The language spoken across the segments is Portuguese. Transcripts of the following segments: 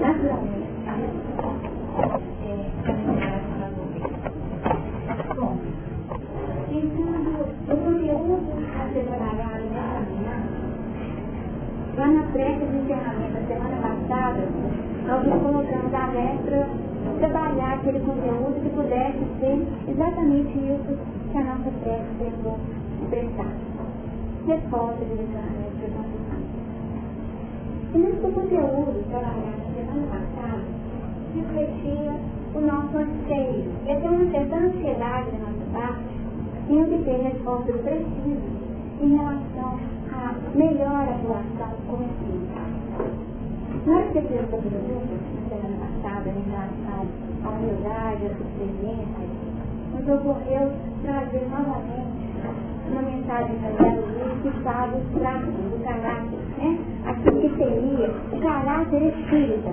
naturalmente, é, caminhar para Bom, então, o conteúdo a ser trabalhado nessa manhã, lá na prece de encerramento da semana passada, nós nos colocamos a letra trabalhar aquele conteúdo que pudesse ser exatamente isso que a nossa prece tentou expressar. Resposta de encerramento da confissão. E nesse conteúdo trabalhado na semana passada, refletia o nosso anseio, e até uma certa ansiedade da nossa parte, em obter respostas precisas em relação à melhor atuação como espírito. Nós refletimos sobre o na semana passada em relação à humildade, à subserviência, nos ocorreu trazer novamente uma mensagem para o Luiz que fala dos traços do caráter, né? aquilo que seria o caráter espírita.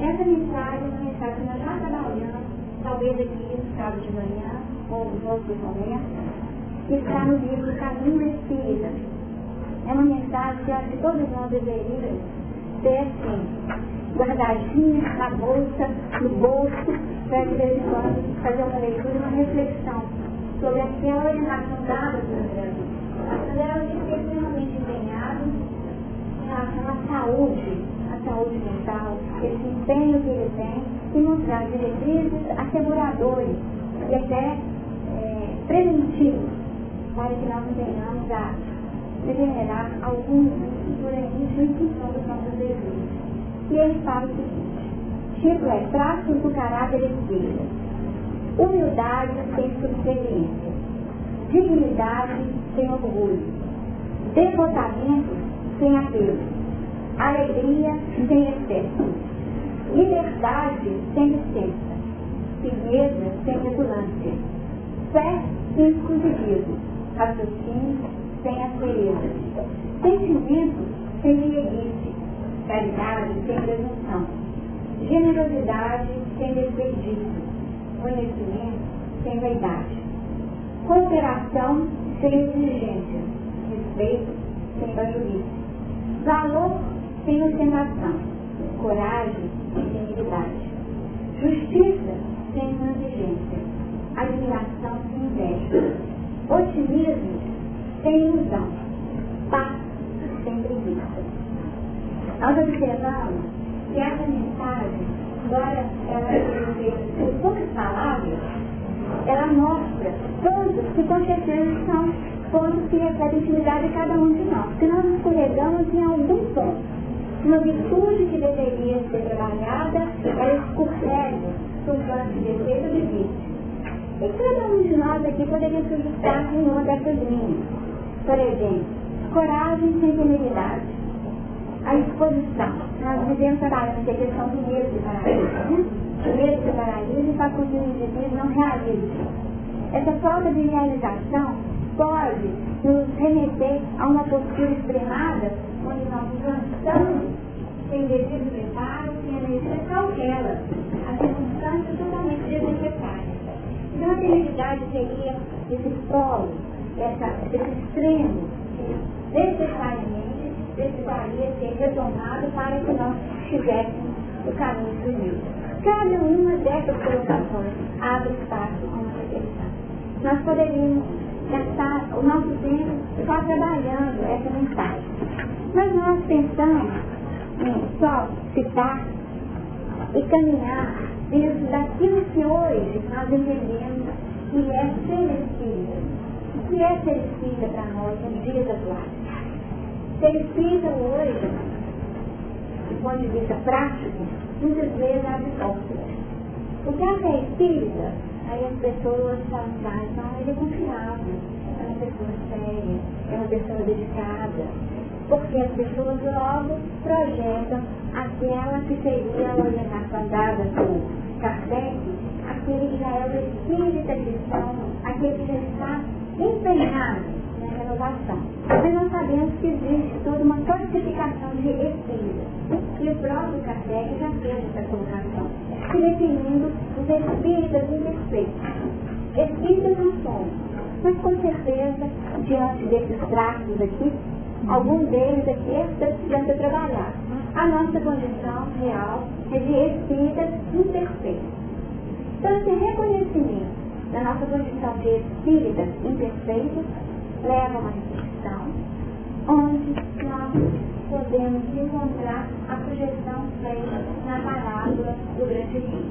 Essa mensagem é uma mensagem que nós já trabalhamos, talvez aqui no sábado de manhã, ou nos outros momentos, que está no livro Caminho Espírita. É uma mensagem que acho que todos nós deveríamos ter assim, guardadinha na bolsa, no bolso, para de vez em quando fazer uma leitura uma reflexão sobre aquela orientação dada pelo Brasil. Mas ela é extremamente empenhado em relação à saúde, à saúde mental, esse empenho que ele tem em mostrar diretrizes asseguradoras e até é, preventivos para que nós tenhamos a degenerar algum ignorantismo em função dos nossos desejos. E ele fala o seguinte, título é Traços do Caráter Espírita. Humildade sem subserviência. Dignidade sem orgulho. Devotamento sem apelo. Alegria sem excesso. Liberdade sem licença. Firmeza sem petulância. Fé sem exclusivismo. Raciocínio sem aspereza. Sentimento sem liguice. Caridade sem presunção. Generosidade sem desperdício. Conhecimento sem vaidade. Cooperação sem exigência. Respeito sem bajuíce. Valor sem ostentação. Coragem sem dignidade. Justiça sem transigência. Admiração sem inveja. Otimismo sem ilusão. Paz sem preguiça. Nós observamos que essa mensagem, embora ela seja poucas palavras, ela mostra pontos que com certeza são pontos que refletem a intimidade de cada um de nós. Que nós escorregamos em algum ponto. Uma virtude que deveria ser trabalhada, ela escorrega sobre de defeito de vício. E cada um de nós aqui poderia se ajustar em uma dessas linhas. Por exemplo, coragem sem temeridade. A exposição. Nós vivemos trabalhando a questão do medo de paralisia. Né? O medo de paralisia faz com que o indivíduo não realize. Essa falta de realização pode nos remeter a uma postura extremada, onde nós cansamos sem devido preparo, sem energia cautela, a circunstância totalmente desnecessária. Então a temeridade seria esse polo, essa, esse extremo que necessariamente precisaria ser retomado para que nós tivéssemos o caminho sumido. Cada uma dessas colocações abre espaço a uma reflexão. Nós poderíamos gastar o nosso tempo só trabalhando essa mensagem. Mas nós pensamos em só citar e caminhar dentro daquilo que hoje nós entendemos que é ser espírita. O que é ser espírita para nós nos dias atuais? Ser espírita hoje, do ponto de vista prático, muitas vezes abre portas. O que é ser espírita? Aí as pessoas falam, ah, ele é confiável, é uma pessoa séria, é uma pessoa dedicada. Porque as pessoas logo projetam aquela que seria a orientação dada por Kardec, aquele que já é o espírita cristão, aquele que já está empenhado na renovação. Mas nós sabemos que existe toda fortificação de espíritos. E o próprio Kardec já fez essa colocação, se definindo os espíritas imperfeitos. Espíritas não somos, mas com certeza, diante desses traços aqui, algum deles aqui está precisando ser trabalhado. A nossa condição real é de espíritas imperfeitos. Então, esse reconhecimento da nossa condição de espíritas imperfeitos leva a uma reflexão onde nós podemos encontrar a sugestão feita na parábola do grande rio.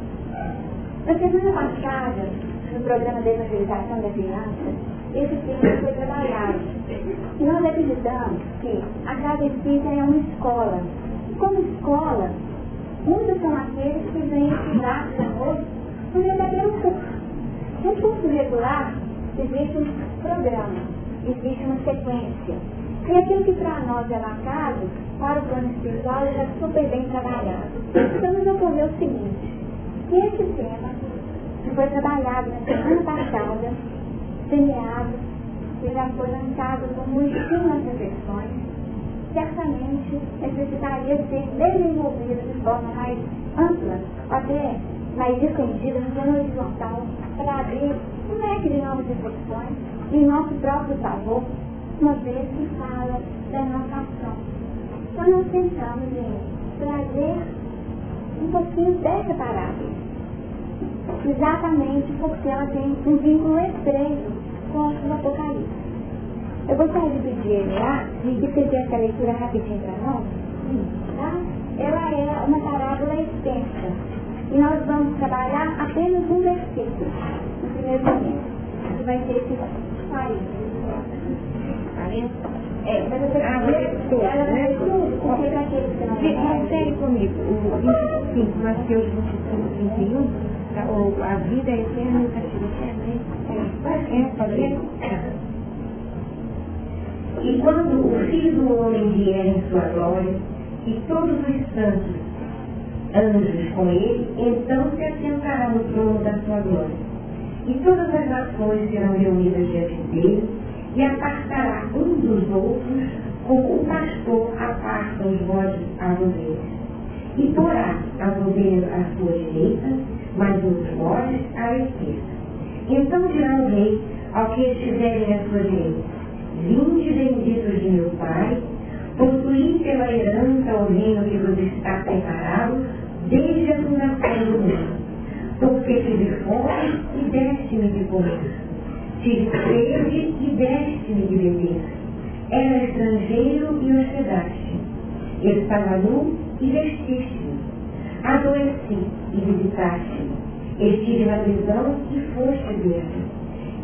Na semana passada, no programa de evangelização da criança, esse tema foi trabalhado. E nós acreditamos que a casa espírita é uma escola. Como escola, muitos são aqueles que vêm estudar conosco por verdadeiro curso. No curso regular, existe um programa, existe uma sequência. E aquilo que para nós é marcado, para o plano espiritual, já é super bem trabalhado. Então nos ocorreu o seguinte, que esse tema, que foi trabalhado na semana passada, semeado, que já foi lançado com muitíssimas reflexões, certamente necessitaria ser desenvolvido de forma mais ampla, até mais estendida, no plano horizontal, para abrir um leque de novas reflexões em nosso próprio favor, uma vez que fala da nossa ação. Então nós pensamos em trazer um pouquinho dessa parábola, exatamente porque ela tem um vínculo estreito com o Apocalipse. Eu gostaria de pedir lá, de fazer essa leitura rapidinho para nós. Tá? Ela é uma parábola extensa. E nós vamos trabalhar apenas um versículo no primeiro momento. Que vai ser esse 40. 40? É, mas você ah, tudo, ela vai né? tudo, porque para aqueles que não Confere comigo, o 25, Mateus 25, 31, ou a vida é eterna o castigo eterno, é? É, pode ler? E quando o Filho do Homem vier em sua glória, e todos os santos anjos com ele, então se assentará no trono da sua glória. E todas as nações serão reunidas diante dele, e apartará um dos outros, como o pastor aparta os bodes às ovelhas. E porá as ovelhas à sua direita, mas os bodes à esquerda. Então dirá o rei ao que estiverem à sua direita, Vinde benditos de meu Pai, possuí pela herança o reino que vos está preparado desde a fundação do mundo. Porque tive fome e deste-me de comer. Tive sede e deste-me de beber. Era estrangeiro e hospedaste. Estava nu e vestiste-me. Adoeci e visitaste-me. Estive na prisão e foste ver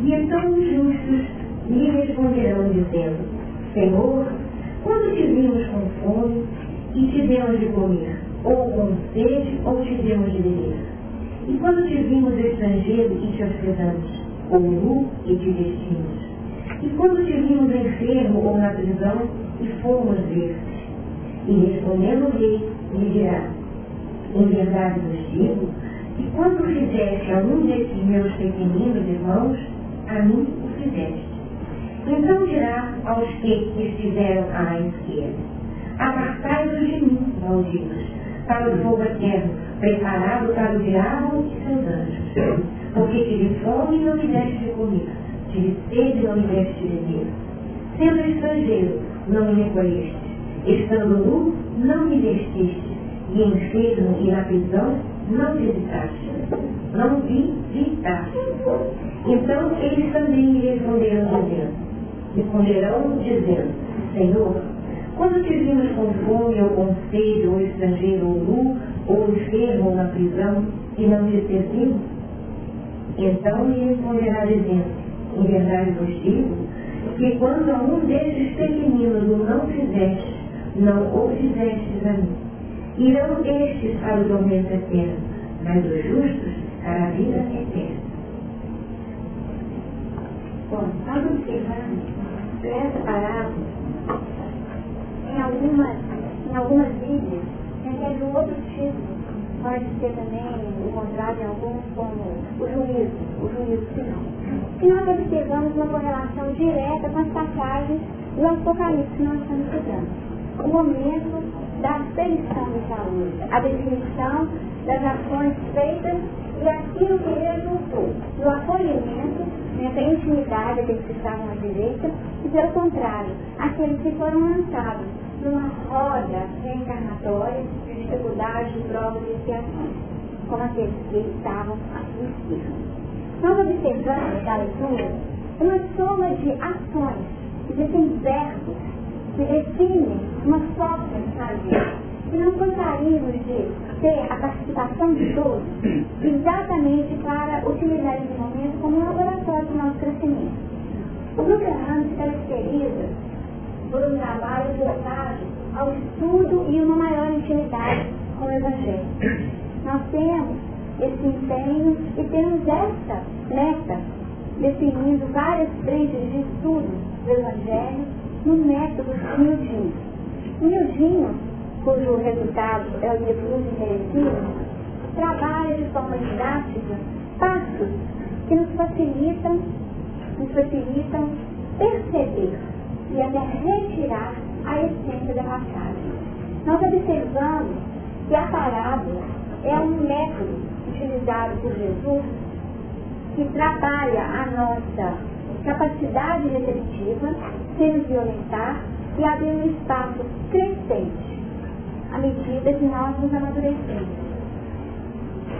E então os justos lhe responderão dizendo, Senhor, quando te vimos com fome e te demos de comer, ou com sede, ou te demos de beber? E quando te vimos estrangeiro e te hospedamos, ou nu e te vestimos? E quando te vimos enfermo ou na prisão e fomos ver-te? E respondendo o rei, lhe dirá, em verdade vos digo, que quando fizeste a um desses meus pequeninos irmãos, a mim o fizeste. Então dirá aos que estiveram à esquerda, apartai-vos de mim, malditos, para o fogo eterno, preparado para o diabo e seus anjos. Porque tive fome e não me deste de comer, tive sede e não me deste de beber. Sendo estrangeiro, não me recolheste, estando nu, não me vestiste, e enfermo e na prisão, não visitaste. Não vi, visitaste. Então eles também me responderam dizendo, responderão dizendo, Senhor, quando te vimos com fome ou com sede, ou estrangeiro ou nu, ou enfermo ou na prisão, e não te servimos? Então me responderá dizendo, em verdade vos digo, que quando a um desses pequeninos o não fizeste, não o fizestes a mim. Irão estes para o tormento eterno, mas os justos para a vida eterna. Bom, observamos parábola, em algumas, em algumas Bíblias, recebe um outro título. Pode ser também encontrado em alguns como o juízo, o juízo final. E nós observamos uma correlação direta com as passagens do Apocalipse que nós estamos estudando. o momento da aferição de saúde, a definição das ações feitas e aquilo que resultou do acolhimento nessa intimidade daqueles que estavam à direita e, pelo contrário, aqueles que foram lançados numa roda reencarnatória de dificuldades, de provas e expiações, como aqueles que estavam sua esquerda. Nós observamos da leitura uma soma de ações, existem verbos que definem uma forma de fazer. E nós gostaríamos de ter a participação de todos, exatamente para utilizar esse momento como um laboratório do nosso crescimento. O Grupo Errando se caracteriza por um trabalho voltado ao estudo e uma maior intimidade com o Evangelho. Nós temos esse empenho e temos essa meta definindo várias frentes de estudo do Evangelho no método Mildinho. Mildinho, cujo resultado é o muito interessante, trabalha de forma didática passos que nos facilitam, nos facilitam perceber e até retirar a essência da passagem. Nós observamos que a parábola é um método utilizado por Jesus que trabalha a nossa capacidade receptiva sem violentar e abrir um espaço crescente à medida que nós nos amadurecemos.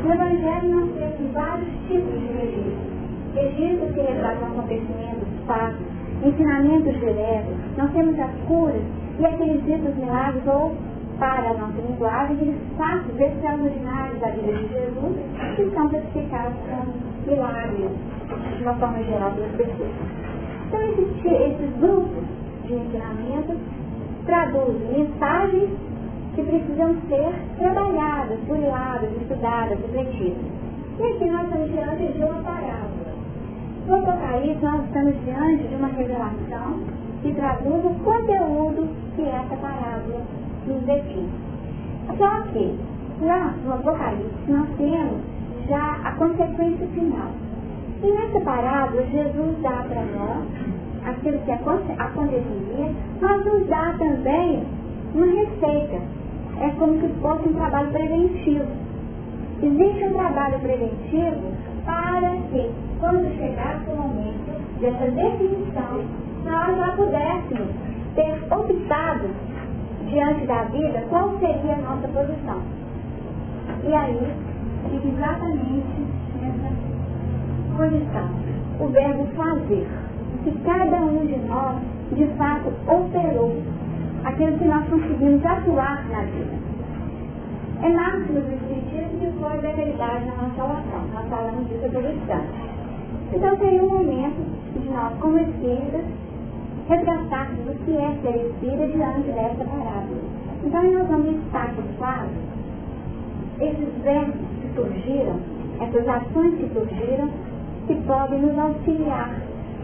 No Evangelho nós temos vários tipos de registros. Registros que retratam acontecimentos, fatos, ensinamentos diretos. Nós temos as curas e aqueles ditos milagres ou para a nossa linguagem, aqueles fatos extraordinários da vida de Jesus que são classificados como milagres, de uma forma geral, pelas pessoas. Então, esses, esses grupos de ensinamentos traduzem mensagens que precisam ser trabalhadas, buriladas, estudadas, refletidas. E aqui nós estamos diante de uma parábola. No Apocalipse, nós estamos diante de uma revelação que traduz o conteúdo que essa parábola nos define. Só que, lá no Apocalipse, nós temos já a consequência final. E nessa parábola, Jesus dá para nós aquilo que aconteceria, mas nos dá também uma receita. É como se fosse um trabalho preventivo. Existe um trabalho preventivo para que, quando chegasse o momento dessa definição, nós já pudéssemos ter optado diante da vida qual seria a nossa posição. E aí, fica exatamente nessa condição. O verbo fazer. Que cada um de nós, de fato, operou aquilo que nós conseguimos atuar na vida. É máximo do Espiritismo que foi da verdade na nossa oração. Nós falamos disso instante. Então tem um momento de nós, como espíritas, resgatarmos o que é ser espírita diante dessa parábola. Então nós vamos estar por quadro esses verbos que surgiram, essas ações que surgiram, que podem nos auxiliar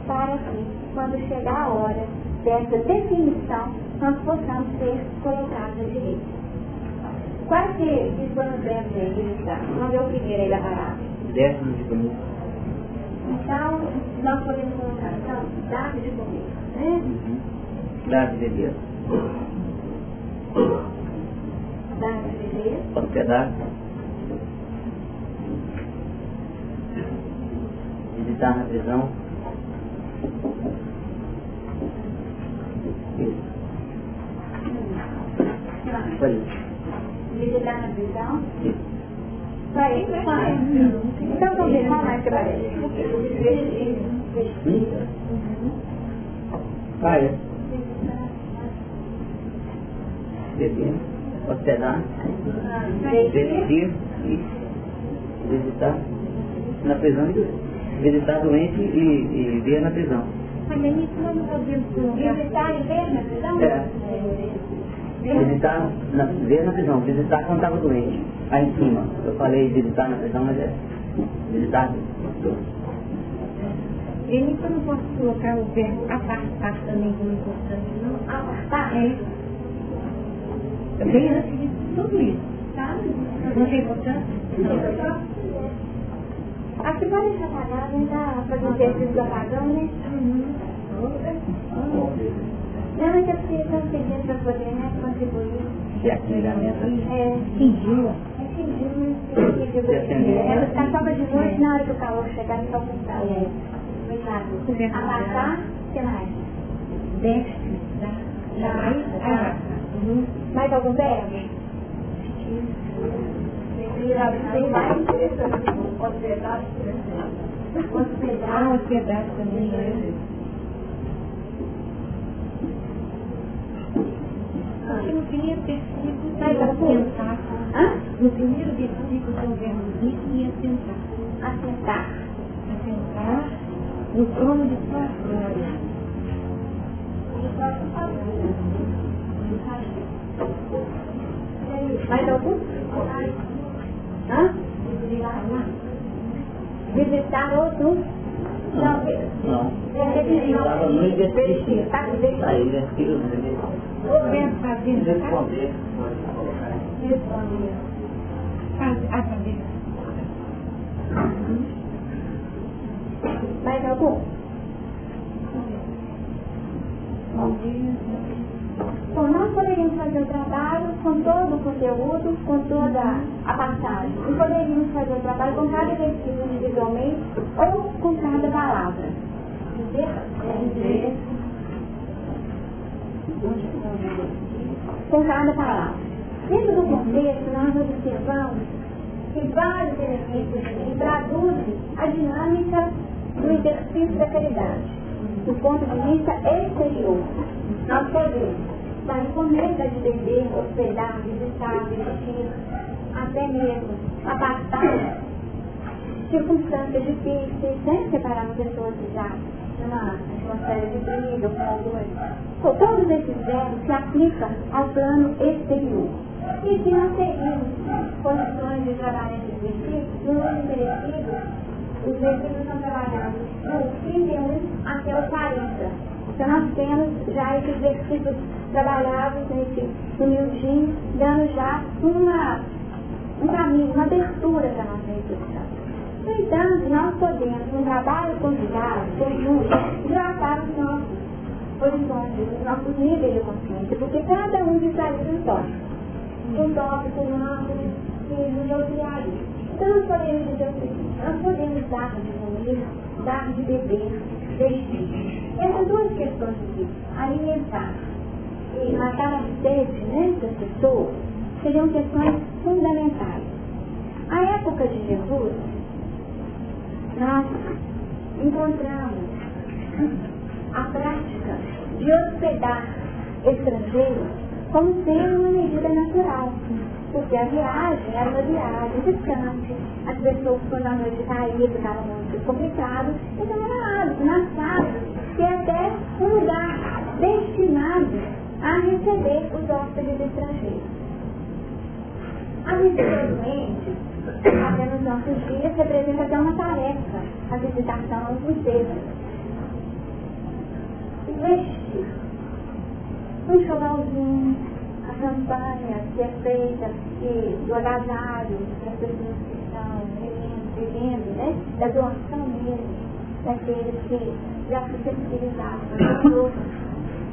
para que, quando chegar a hora dessa definição, nós possamos ser colocados à direita. Quais que foram os verbos aí que está? Vamos ver o primeiro aí da parada. Décimo de comer. Então, nós podemos colocar, então, dado de comer. Né? Uhum. Dado de beber. Dado de beber. Hospedar. Visitar na prisão. Isso. Foi. Visitar na prisão. Isso. Vai, vai. Então, vamos ver mais que aparece. Praia. Beber. Hospedar. Vestir. E visitar na prisão. Visitar doente e, e ver na prisão. Mas aí isso não colocar. Visitar e ver na prisão? É. Visitar, na, ver na prisão, visitar quando estava doente. Aí em cima, eu falei visitar na prisão, mas é visitar. Ele eu não posso colocar o verbo apartar também como importante, não? Apartar? É. Bem antes de tudo isso. Tá? Não tem importância? Aqui pode deixar apagado, ainda fazer o exercício do apagão, né? Não, é que eu estão pedindo para poder né, contribuir. E aqui, É, Fingiu. é fingiu, né? Ela está só de noite, na hora que o calor chegar, só para é, Cuidado. Amassar, o que mais? Desce. Dá. Tá. Ah. Uhum. Mais algum verbo? Tem mais hospedagem. Ah, hospedagem também, Porque no primeiro versículo Mas ia assim, sentar. Hã? No primeiro versículo tem o verbo e ia sentar. Assentar. Assentar no trono de sua glória. Mais algum? Hã? Visitar outro? Não, Não. Estava no exercício. Está no né? Filho, né? Verbo fazer. Responder. Responder. Faz- Ah, fazer. Mais algum? Bom, nós poderíamos fazer o trabalho com todo o conteúdo, com toda a passagem. E poderíamos fazer o trabalho com cada versículo individualmente ou com cada palavra. Entendeu? Com cada palavra. Dentro do contexto, nós observamos que vários que traduzem a dinâmica do exercício da caridade, do ponto de vista exterior. Nós podemos dar encomenda de beber, hospedar, visitar, vestir, até mesmo afastar circunstâncias difíceis, né? Separar pessoas que já de com. Então, todos esses verbos se aplicam ao plano exterior. E se nós seguimos condições de trabalhar esses versículos, no uso merecido, os versículos são trabalhados do 31 até o 40. Então nós temos já esses versículos trabalhados nesse humildinho, dando já uma, um caminho, uma abertura para a nossa reflexão. Entanto, nós podemos, no trabalho conjugado, conjunto, dilatar os nossos horizontes, os nossos níveis de consciência, porque cada um visualiza um tópico. Um tópico, um que nos auxiliaria. Então nós podemos dizer o seguinte, nós podemos dar de comer, dar de beber, vestir. Essas duas questões aqui, alimentar e matar a sede né, das pessoas, seriam questões fundamentais. A época de Jesus, nós encontramos a prática de hospedar estrangeiros como sendo uma medida natural. Porque a viagem era uma viagem distante, as pessoas quando a noite caía ficava muito complicado, então era hábito, nas casas, é até um lugar destinado a receber os hóspedes estrangeiros. A visita doente, até nos nossos dias, representa até uma tarefa, a visitação aos enfermos. Vestir. Um chovalzinho, a campanha que é feita e do agasalho das pessoas que estão vivendo, vivendo né? da doação mesmo, daqueles que já se sensibilizaram para o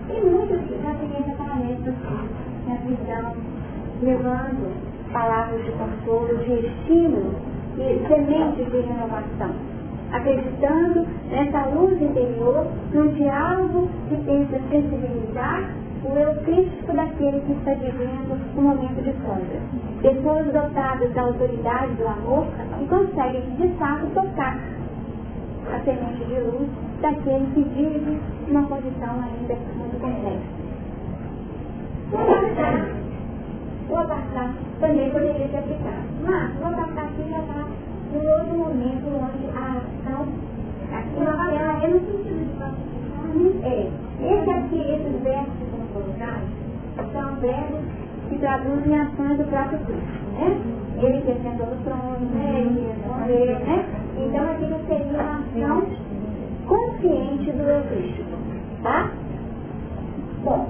E muitos já têm essa tarefa na visão, levando palavras de consolo, de estímulo e sementes de renovação. Acreditando nessa luz interior, num diálogo que tenta sensibilizar o eu crítico daquele que está vivendo um momento de sombra. Pessoas dotadas da autoridade do amor que conseguem, de fato, tocar a semente de luz daquele que vive numa condição ainda muito complexa. O abacate também poderia ser aplicado. Mas o abacate já está em outro momento onde a ação ela é no sentido de classificar, é. Esse aqui, esses versos que são colocados, são verbos que traduzem ações do próprio Cristo, né? Ele assentou no trono, né? Ele respondeu, né? Então aquilo seria uma ação consciente do eu Cristo, tá? Bom,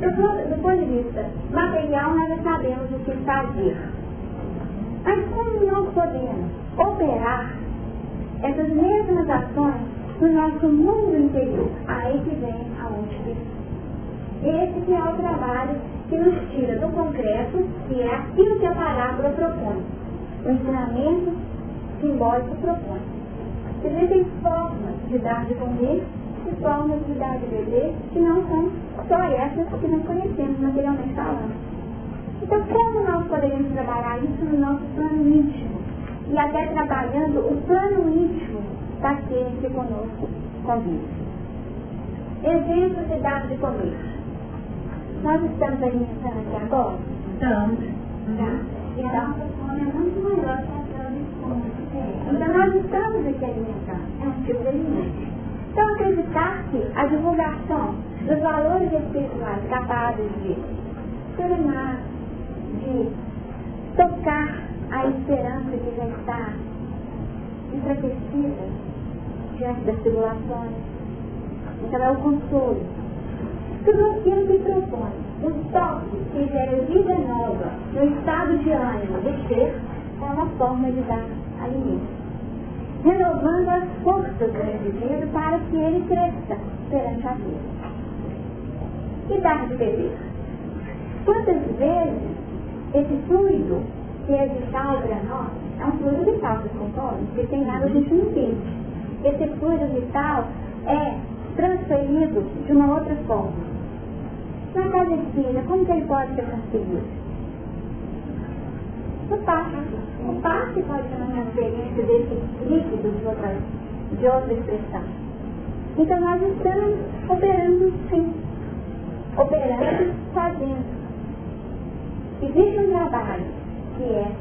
do, do ponto de vista material, nós já sabemos o que fazer. Mas como nós podemos operar essas mesmas ações no nosso mundo interior? Aí que vem a última Esse que é o trabalho que nos tira do concreto, que é aquilo que a parábola propõe. O ensinamento simbólico propõe. Existem formas de dar de comer e formas de dar de beber que não são só essas que nós conhecemos materialmente falando. Então, como nós poderíamos trabalhar isso no nosso plano íntimo? E até trabalhando o plano íntimo daquele que conosco convive. Exemplo de dar de comer. Nós estamos alimentando aqui agora? Estamos. Tá? Então, é muito maior que então nós estamos aqui alimentando, é um tipo de alimento. Então acreditar que a divulgação dos valores espirituais capazes de serenar, de tocar a esperança que já está enfraquecida diante das tribulações. Então é o consolo. Tudo aquilo que propõe um toque que gera vida nova no estado de ânimo de ser é uma forma de dar alimento. Renovando as forças do indivíduo para que ele cresça perante a vida. E dar de beber. Quantas vezes esse fluido que é vital para nós, é um fluido vital, vocês concordam? Porque tem água a gente. Esse fluido vital é transferido de uma outra forma. Na casa espírita, como que ele pode ser transferido? Passe. O passe pode ser uma transferência desse líquido de outra, de outra expressão. Então nós estamos operando sim. Operando, fazendo. Existe um trabalho que é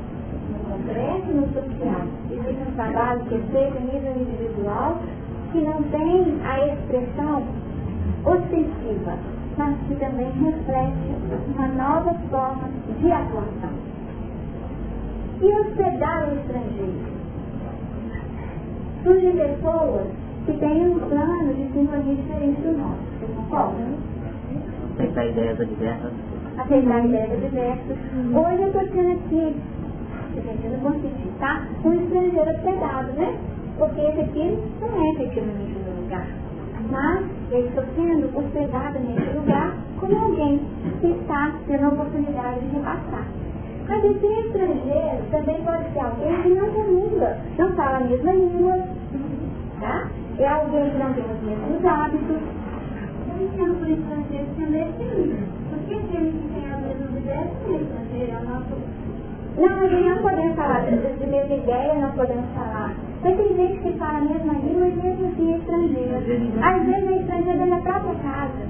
no concreto e no social. Existe um trabalho que é feito a nível individual que não tem a expressão ostensiva, mas que também reflete uma nova forma de atuação. E hospedar o estrangeiro. Surgem pessoas que têm um plano de sintonia diferente do nosso. Vocês concordam? Aceitar ideias adversas. Aceitar ideias adversas. Hoje eu estou tendo aqui, gente, eu não consegui, tá? Um estrangeiro hospedado, né? Porque esse aqui não é efetivamente meu lugar. Mas eu estou sendo hospedado nesse lugar como alguém que está tendo a oportunidade de repassar. Mas esse estrangeiro também pode ser alguém que não comula, não fala a mesma língua, tá? É alguém que não tem os mesmos hábitos. Eu entendo por estrangeiro também. Porque aquele que tem as mesmas ideias é estrangeiro, é o nosso... Não, mas não podemos falar de, mesma ideia, não podemos falar. Mas tem gente que fala a mesma língua e mesmo assim é estrangeiro. Às vezes é estrangeiro na própria casa,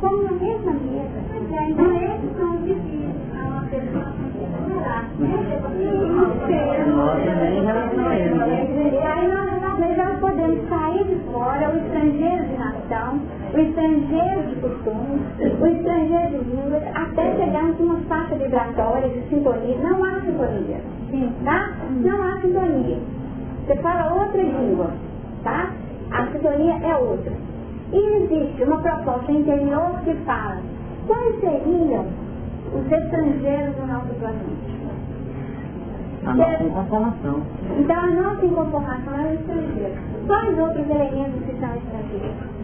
como na mesma mesa. Pois é, então esses são os difíceis. Uma relacionamento. E aí nós, nós já podemos sair de fora o estrangeiro de nação, o estrangeiro de costumes, o estrangeiro de línguas, até chegarmos numa faixa vibratória de sintonia. Não há sintonia, tá? Não há sintonia. Você fala outra língua, tá? A sintonia é outra. E existe uma proposta interior que fala quais seriam os estrangeiros do nosso planeta. A nossa inconformação. Então a nossa inconformação é o estrangeiro. Quais outros elementos que são estrangeiros?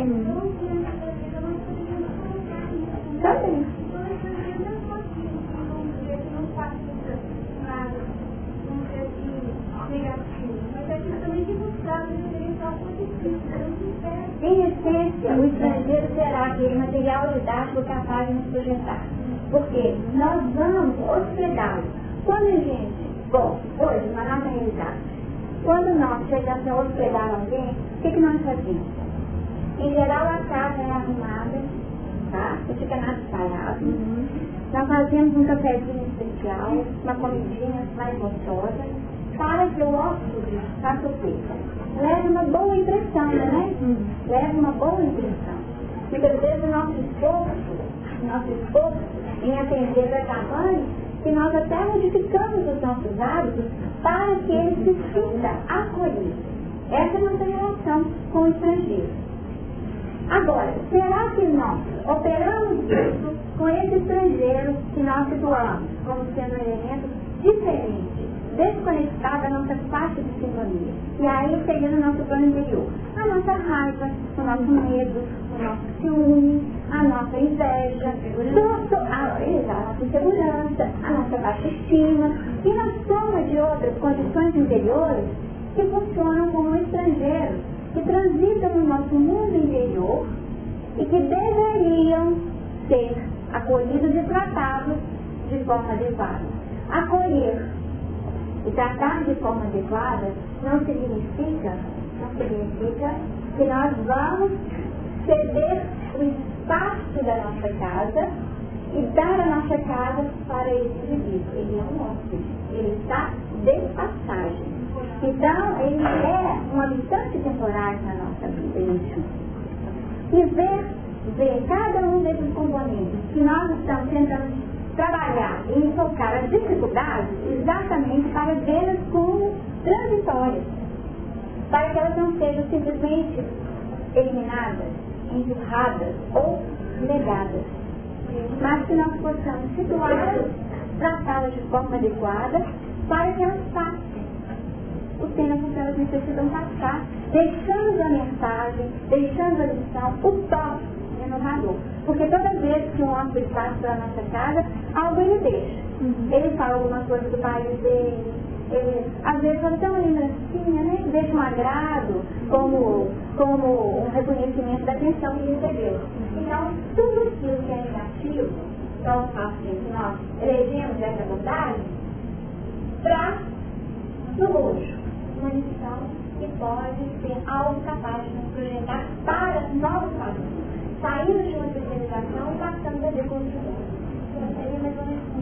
Também. Também. Em essência, o estrangeiro será aquele material didático capaz de nos projetar. Porque nós vamos hospedá-lo. Quando a gente, bom, hoje, na nossa realidade, quando nós chegamos a hospedar alguém, o que, que nós fazemos? Em geral, a casa é arrumada, tá? Não fica nada espalhado. Nós fazemos um cafezinho especial, uma comidinha mais gostosa, para que o hóspede faça o quê? leve uma boa impressão, né? Leve uma boa impressão. Muitas vezes o nosso esforço, nosso esforço em atender a tamanho que nós até modificamos os nossos hábitos para que ele se sinta acolhido. Essa é a nossa relação com o estrangeiro. Agora, será que nós operamos isso com esse estrangeiro que nós situamos como sendo um elemento diferente, desconectado da nossa faixa de sintonia? E aí seria no nosso plano interior. A nossa raiva, o nosso medo, o nosso ciúme, a nossa inveja, a, nossa insegurança, a nossa baixa estima e na soma de outras condições interiores que funcionam como estrangeiros, que transitam no nosso mundo interior e que deveriam ser acolhidos e tratados de forma adequada. Acolher e tratar de forma adequada não significa, não significa que nós vamos ceder o espaço da nossa casa e dar a nossa casa para esse indivíduo. Ele é um hóspede, ele está de passagem. Então, ele é um habitante temporário na nossa vida íntima. E ver, ver cada um desses componentes que nós estamos tentando trabalhar e enfocar as dificuldades exatamente para vê-las como transitórias, para que elas não sejam simplesmente eliminadas, empurradas ou negadas, mas que nós possamos situá-las, tratá-las de forma adequada para que elas passem o tempo que elas necessitam passar, deixando a mensagem, deixando a lição, o toque renovador. Porque toda vez que um hóspede passa pela nossa casa, algo ele deixa. Uhum. Ele fala alguma coisa do país dele, ele, às vezes fala tão lembrancinha, né? Deixa um agrado como, como um reconhecimento da atenção que recebeu. Então, tudo aquilo que é negativo, só o fato de que nós elegemos essa bondade, traz no lição que pode ser algo capaz de nos projetar para novos padrões. Saímos de uma especialização e passando a ver construção. Seria mais ou menos como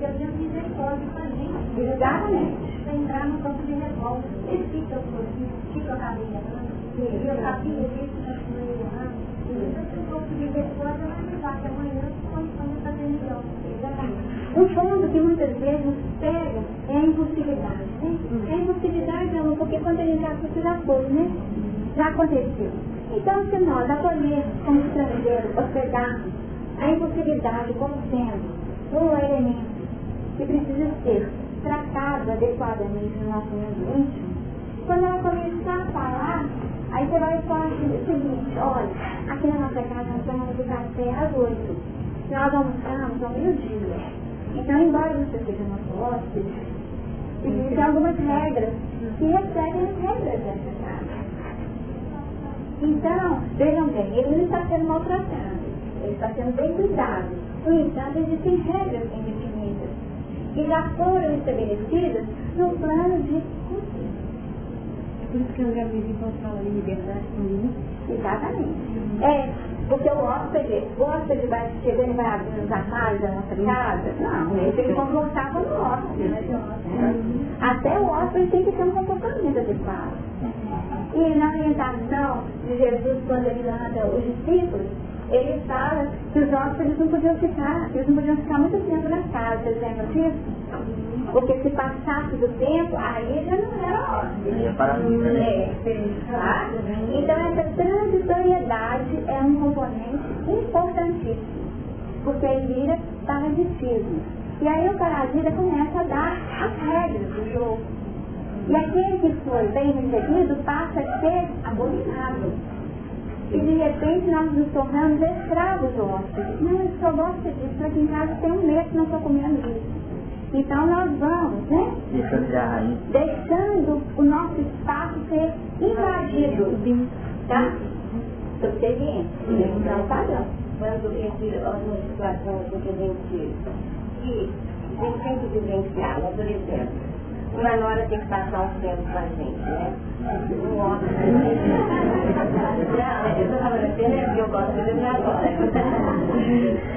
Deus tem misericórdia com a gente. Exatamente. Para entrar no campo de revolta. Ele fica por aqui, fica a cabeça. Eu sabia disso, mas não ia Um ponto que muitas vezes nos pega é a impulsividade. Né? A impulsividade, não, porque quando a gente acha já foi, né? Já aconteceu. Então, se nós acolhermos como estrangeiro, hospedarmos a impulsividade como sendo um elemento que precisa ser tratado adequadamente no nosso mundo íntimo, quando ela começar a falar, aí você vai falar assim, o seguinte, olha, aqui na nossa casa nós tomamos o café às oito. Nós almoçamos ao meio-dia. Então, embora você seja nosso hóspede, existem algumas regras que recebem as regras dessa casa. Então, vejam bem, ele não está sendo maltratado, ele está sendo bem cuidado. No entanto, existem regras bem definidas, que já foram estabelecidas no plano de. Por isso que o Gabriel fala em liberdade com limite? Exatamente. É, porque o hóspede, o hóspede vai chegando e vai abrindo os armários da nossa casa. Não, ele tem que comportar como hóspede. Né? Até o hóspede tem que ter um comportamento adequado. E na orientação de Jesus, quando ele manda os discípulos, ele fala que os hóspedes não podiam ficar, eles não podiam ficar muito tempo na casa, vocês lembram disso? Porque se passasse do tempo, aí já não era hóspede. É, tá? Então essa transitoriedade é um componente importantíssimo. Porque ele vira parasitismo. E aí o parasita começa a dar as regras do jogo. E aquele que foi bem recebido passa a ser abominável. E de repente nós nos tornamos escravos do hóspede. Não, eu só gosto disso, aqui em casa tem um mês que não estou comendo isso. Então nós vamos, né? Deixando o nosso espaço ser invadido. Tá? Subserviente. Então padrão. Quando esse, alguma situação que a gente que tem sempre vivenciar, por exemplo, uma nora tem que passar um tempo com a gente, né? Um homem. Não, eu estou falando assim, né? Porque eu posso dizer agora.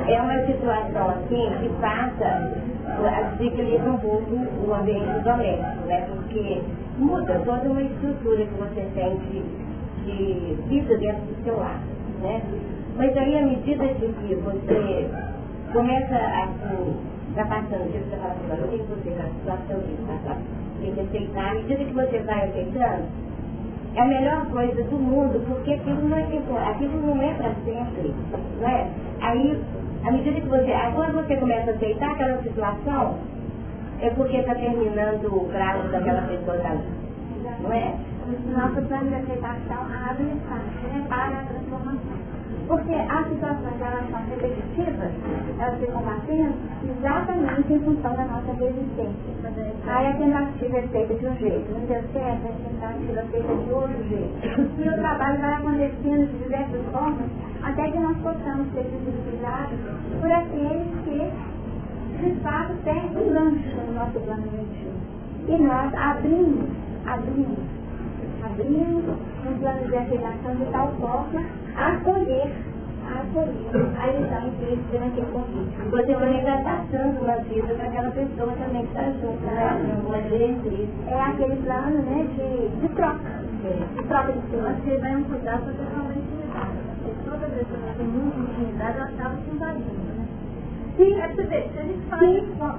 É uma situação assim que passa, desequilibra um pouco o ambiente doméstico, né? Porque muda toda uma estrutura que você tem de, de vida dentro do seu lar, né? Mas aí, à medida de que você começa a assim, está passando disso, você fala assim, o que você na situação disso, tá? tem que aceitar, à medida que você vai aceitando, é a melhor coisa do mundo, porque aquilo não é temporário, aquilo não é para sempre, não é? Aí, à medida que você, quando você começa a aceitar aquela situação, é porque está terminando o prazo daquela pessoa da não é? Nosso plano de aceitação abre espaço né, para a transformação. Porque as situações elas são repetitivas, elas ficam batendo exatamente em função da nossa resistência. Aí a tentativa é feita de um jeito, não deu certo, a tentativa é feita de outro jeito. E o trabalho vai acontecendo de diversas formas, até que nós possamos ser sensibilizados por aqueles que, de fato, têm um gancho no nosso plano. E nós abrimos, abrimos, abrimos um plano de aceitação de tal forma a acolher, a acolher a lição implícita naquele convite. Você também está passando uma vida para aquela pessoa também que está junto, né? Uma diretriz. É aquele plano, né, de, de troca. De troca de pessoas. Você vai uma intimidade. Porque toda vez que ela tem muita intimidade, ela acaba se invadindo, né? Sim, é você ver, se a gente faz Sim, com a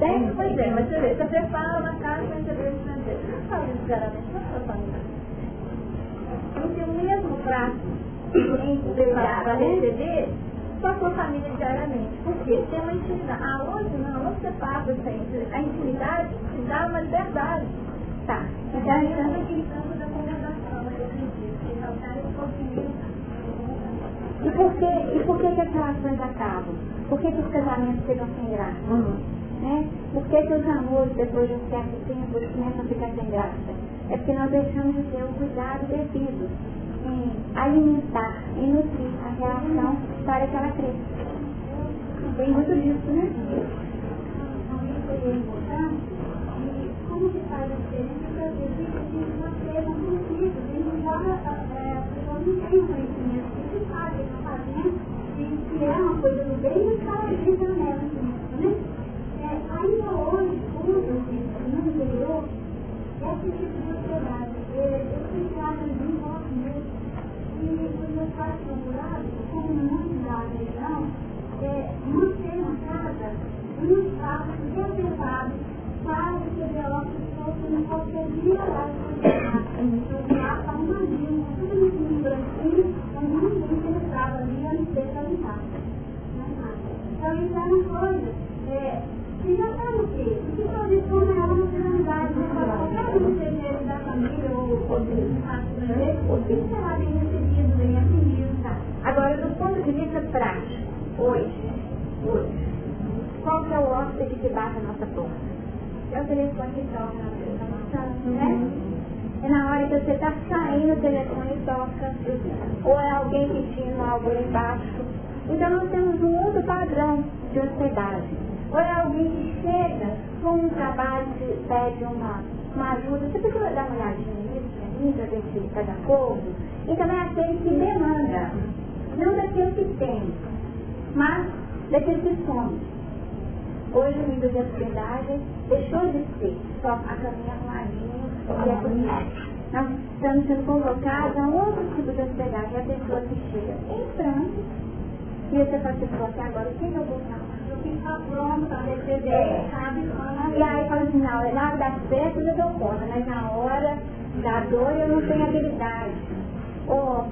tem, pois é, mas você vê, você prepara uma casa. Você não faz isso diariamente com a sua família. Tem que ter o mesmo preparar para receber com a sua família diariamente. Por quê? Tem uma intimidade. Aonde não, onde você passa sempre, a intimidade te dá uma liberdade. Tá. Então, a gente está questão da conversação, eu acredito, que faltar esse pouquinho e por que, e por que, que as relações acabam? Por que, que os casamentos ficam sem graça? Uhum. Né? Por que, que os amores, depois de um certo tempo, começam a ficar sem graça? É porque nós deixamos de ter um cuidado devido em alimentar, em nutrir a relação para que ela cresça. Tem muito disso, né? Como que faz a diferença para ver se você não precisa, não joga, a pessoa não tem conhecimento sabe, está fazendo, e que é uma coisa do bem, mas né? É, ainda hoje, usa-se no interior, esse tipo de sociedade. É, eu sempre acho muito gosto mesmo, e os meus pais procuraram, como muitos da região, é, manter uma casa um espaço reservado para receber outras pessoas que não conseguiam violar a sociedade. Então, lá está um navio, tudo muito branquinho, onde ninguém interessava ali a não ser cantar. Então, isso é uma Agora, do ponto de vista prático, hoje, hoje, qual que é o hóspede que bate a nossa porta? É o telefone que toca na nossa né? É na hora que você está saindo, o telefone toca. Ou é alguém pedindo algo lá embaixo. Então nós temos um outro padrão de hospedagem. É alguém que chega com um trabalho que pede uma, uma ajuda. Você precisa dar uma olhadinha nisso para mim, para ver se está de acordo. E também aquele que demanda. Não daquele que tem, mas daquele que some. Hoje o nível de hospedagem deixou de ser só a caminha arrumadinha e a comida. Nós estamos sendo convocados a outro tipo de hospedagem, a pessoa que chega em pranto e você fala assim, agora o que eu vou pronto para receber, sabe? E aí fala assim, na hora das festas eu dou conta, mas na hora da dor eu não tenho habilidade. Ou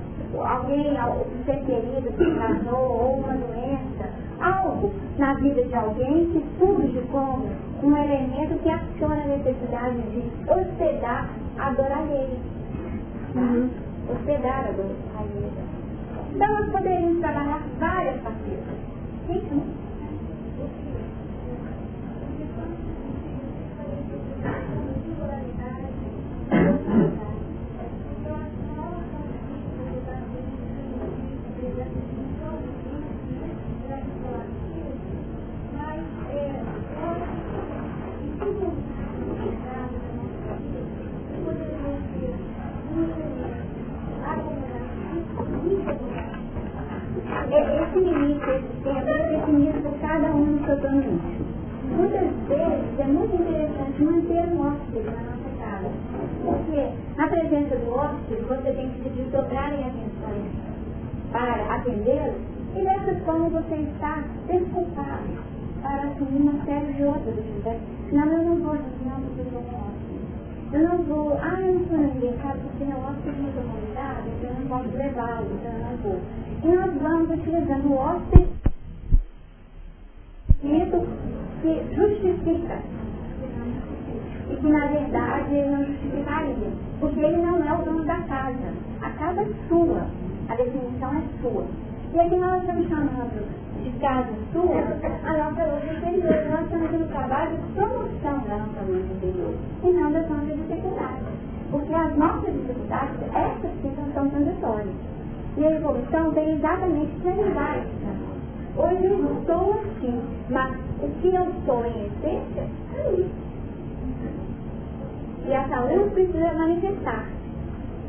alguém, um ser querido que casou, ou uma doença, algo na vida de alguém que surge como um elemento que aciona a necessidade de hospedar a dor alheia. Uhum. Hospedar a dor alheia. Então nós poderíamos trabalhar várias facetas. Isso, Thank you. Convidado, então eu não posso levá-lo, então eu não vou. E nós vamos utilizando o hóspede que justifica e que na verdade ele não justificaria, porque ele não é o dono da casa. A casa é sua, a definição é sua. E aqui nós estamos chamando de casa sua a nossa luz interior. Nós estamos no trabalho de promoção da nossa luz interior e não das nossas dificuldades. Porque as nossas dificuldades, essas sim são transitórias. E a evolução vem exatamente ajudar isso. Hoje eu estou assim, mas o que eu sou em essência, é isso. E a saúde precisa manifestar.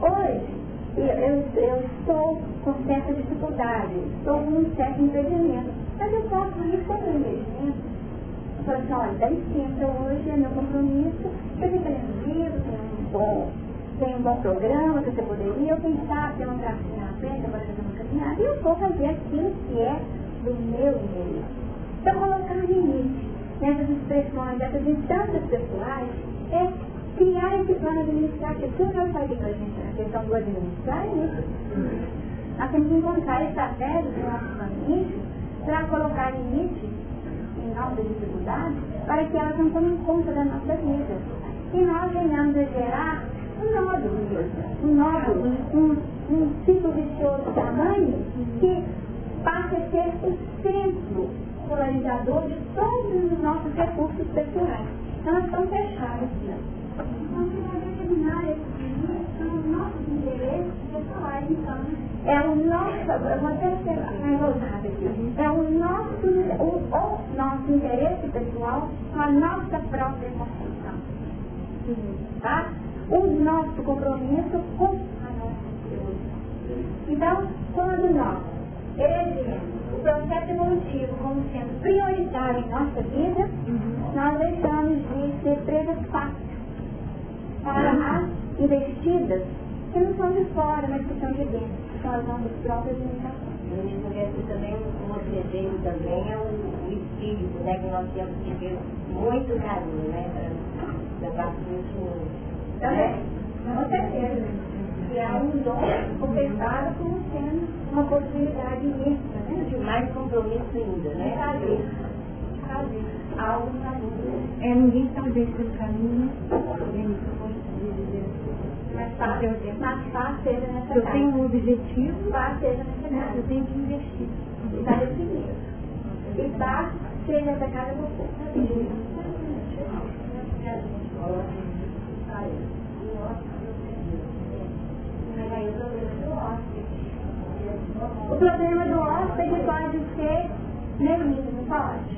Hoje, eu, eu, eu estou com certa dificuldade, estou com um certo impedimento, mas eu posso ir com o impedimento. Eu falo assim, olha, dá licença, hoje é meu compromisso, eu tenho um livro, tenho um bom, tenho um bom programa que você poderia, eu pensar, ter uma gracinha na frente, agora fazer uma caminhada, e eu vou fazer aquilo que é do meu interesse. Então, colocar limite nessas expressões, essas instâncias pessoais, é criar esse plano administrativo. Tudo que eu falei com a gente na questão do administrar é isso. Nós temos que encontrar estratégias no nosso plano para colocar limite para que elas não tomem conta da nossa vida. E nós venhamos a gerar um nódulo, um nódulo, um, um ciclo vicioso tamanho que passa a ser o centro polarizador de todos os nossos recursos pessoais. Então, nós estamos fechados. Então, determinar esses são os nossos interesses pessoais, então. É o nosso, eu vou até ser aqui, é o nosso, o, o nosso interesse pessoal com a nossa própria construção. Tá? O nosso compromisso com a nossa saúde. Então, quando nós elegemos o processo evolutivo como sendo prioritário em nossa vida, nós deixamos de ser presas fáceis para as investidas que não são de fora, mas que são de dentro, nossas próprias limitações. Isso também, um outro exemplo também é o, o espírito, né, que nós temos que ter muito carinho, né, da parte do último. Também, com certeza que é um dom confessado como sendo uma possibilidade imensa, né? De mais compromisso ainda, né? Fazer. Fazer. Algo na vida. É, ninguém está deixando o caminho, mais fácil, mais fácil seja nessa Eu tenho um objetivo, fácil seja. Eu tenho que investir. Está definido. E fácil seja casa do povo. O problema do hóspede pode ser negligente, não pode?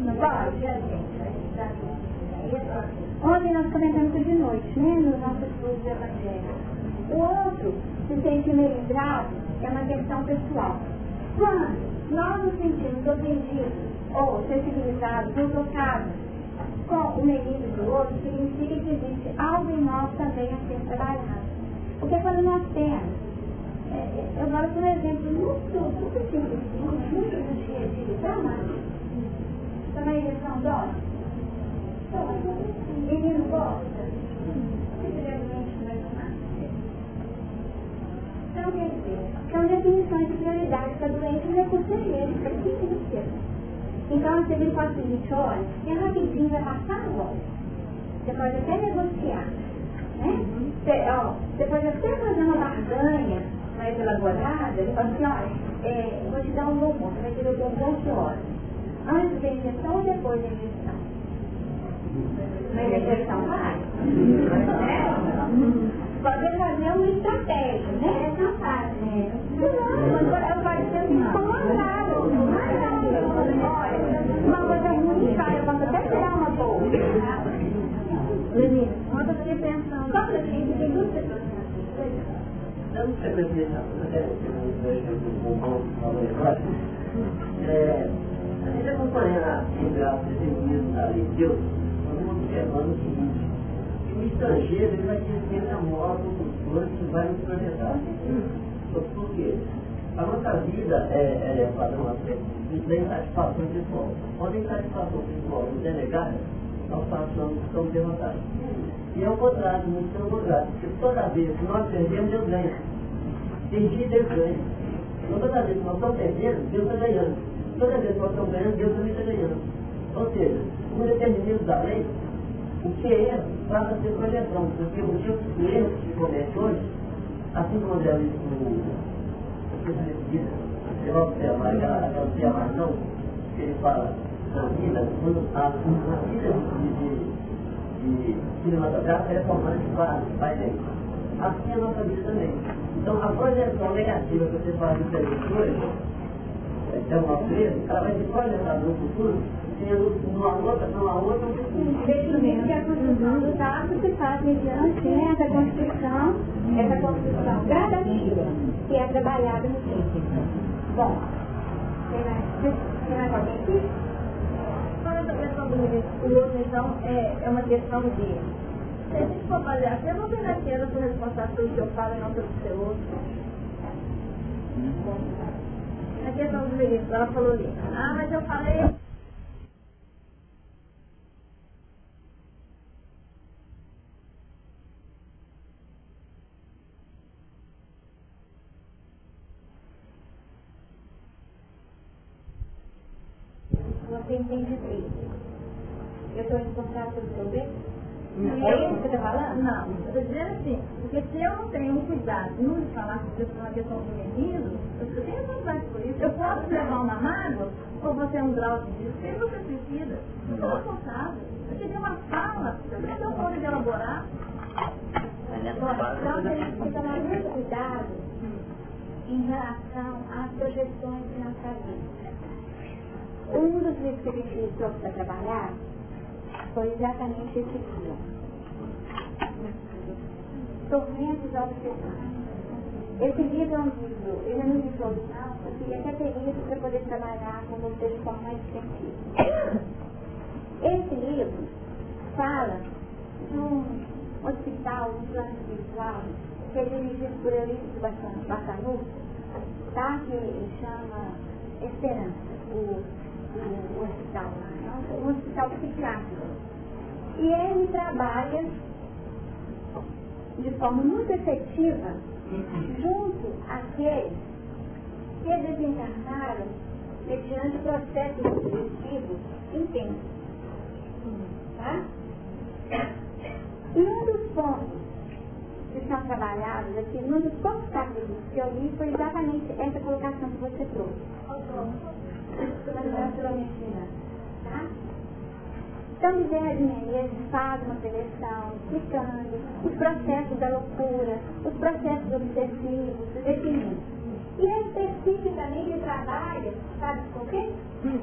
Não pode? Ontem nós comentamos de noite, né, no nosso estudo do Evangelho. O outro se sente melindrado é uma questão pessoal. Quando nós nos sentimos ofendidos ou sensibilizados ou tocados com o melindre do outro, significa que existe algo em nós também a ser trabalhado. Porque quando nós temos é, eu agora, por exemplo, muito, muito simples, muito, do dia a dia, tá, Márcio? Toma a injeção dose? Então, quer dizer, são definições de prioridade para doente e recurso dele, para que Então, você vem com a seguinte, olha, é rapidinho, vai passar agora. Você pode até negociar. Né? Você, ó, você pode até fazer uma barganha mais elaborada, ele fala assim, olha, é, vou te dar um bombom, você vai ter o bombom que hora? Antes da injeção ou depois da injeção? Vai? Pode fazer uma estratégia, né? É capaz, né? Não, pode ser assim, comandado. Olha, uma coisa ruim, cara, eu posso até tirar uma boa. Lenina, quando você pensa... Quando a gente tem duas pessoas Dando sequência é, a gente acompanha a graça desse livro da lei de Deus, observando o o estrangeiro ele vai sempre a moda, cultura que vai nos projetar. Por quê? A nossa vida é, é padrão aspecto de insatisfação pessoal. Quando a insatisfação pessoal nos é negada, nós passamos, estamos derrotados. E é o contrário, muito pelo contrário. Porque toda vez que nós perdemos, Deus ganha. Perdi, Deus ganha. Então toda vez que nós estamos perdendo, Deus está ganhando. Toda vez que nós estamos ganhando, Deus também está ganhando. Ou seja, um determinismo da lei, o que é erro passa a ser projeção, porque o tipo de erro que se comete hoje, assim como já disse no você vai observar aquela, aquela observação que ele fala na vida, quando a, vida de, de, de cinematográfica é formada de vários painéis. Assim é a nossa vida também. Então a projeção negativa que você faz no televisor é uma coisa, ela vai se projetar no futuro sendo numa outra, numa outra, um investimento que a construção dos atos se faz mediante né, essa construção, essa construção gradativa, que é trabalhada no tempo. Bom, tem mais, alguém aqui? Falando da questão do minuto, então, é, é uma questão de se a gente for avaliar, eu não tenho naquela por responsável pelo que eu falo e não pelo seu outro. A questão do ministro, ela falou ali, ah, mas eu falei você entende bem. Eu estou responsável pelo seu bem? É isso que você está falando? Não, eu estou dizendo assim, porque se eu não tenho um cuidado não de falar com você uma questão do menino, eu tenho vontade por isso. Eu posso levar uma mágoa, ou você é um grau de desespero, você precisa. Eu sou responsável. Você tem uma fala, você não um modo de elaborar. Então, a gente tem que tomar muito cuidado em relação às projeções que nós fazemos. Um dos livros que a gente usou para trabalhar foi exatamente esse livro. Tormentos Obsessões. Esse livro é um livro, ele é um livro original, eu queria até ter isso para poder trabalhar com vocês de forma mais científica. Esse livro fala de um hospital, um plano espiritual, que é dirigido por Eurípides Bacanuto, tá? que chama Esperança, o o, hospital um hospital psiquiátrico. E ele trabalha de forma muito efetiva junto àqueles que desencarnaram mediante processos destrutivos intensos. Tá? E um dos pontos que são trabalhados aqui, um dos poucos capítulos que eu li foi exatamente essa colocação que você trouxe Tá? Então, Miguel Menezes faz uma seleção explicando os processos da loucura, os processos obsessivos, definindo. E especificamente ele trabalha, sabe com quê? Hum.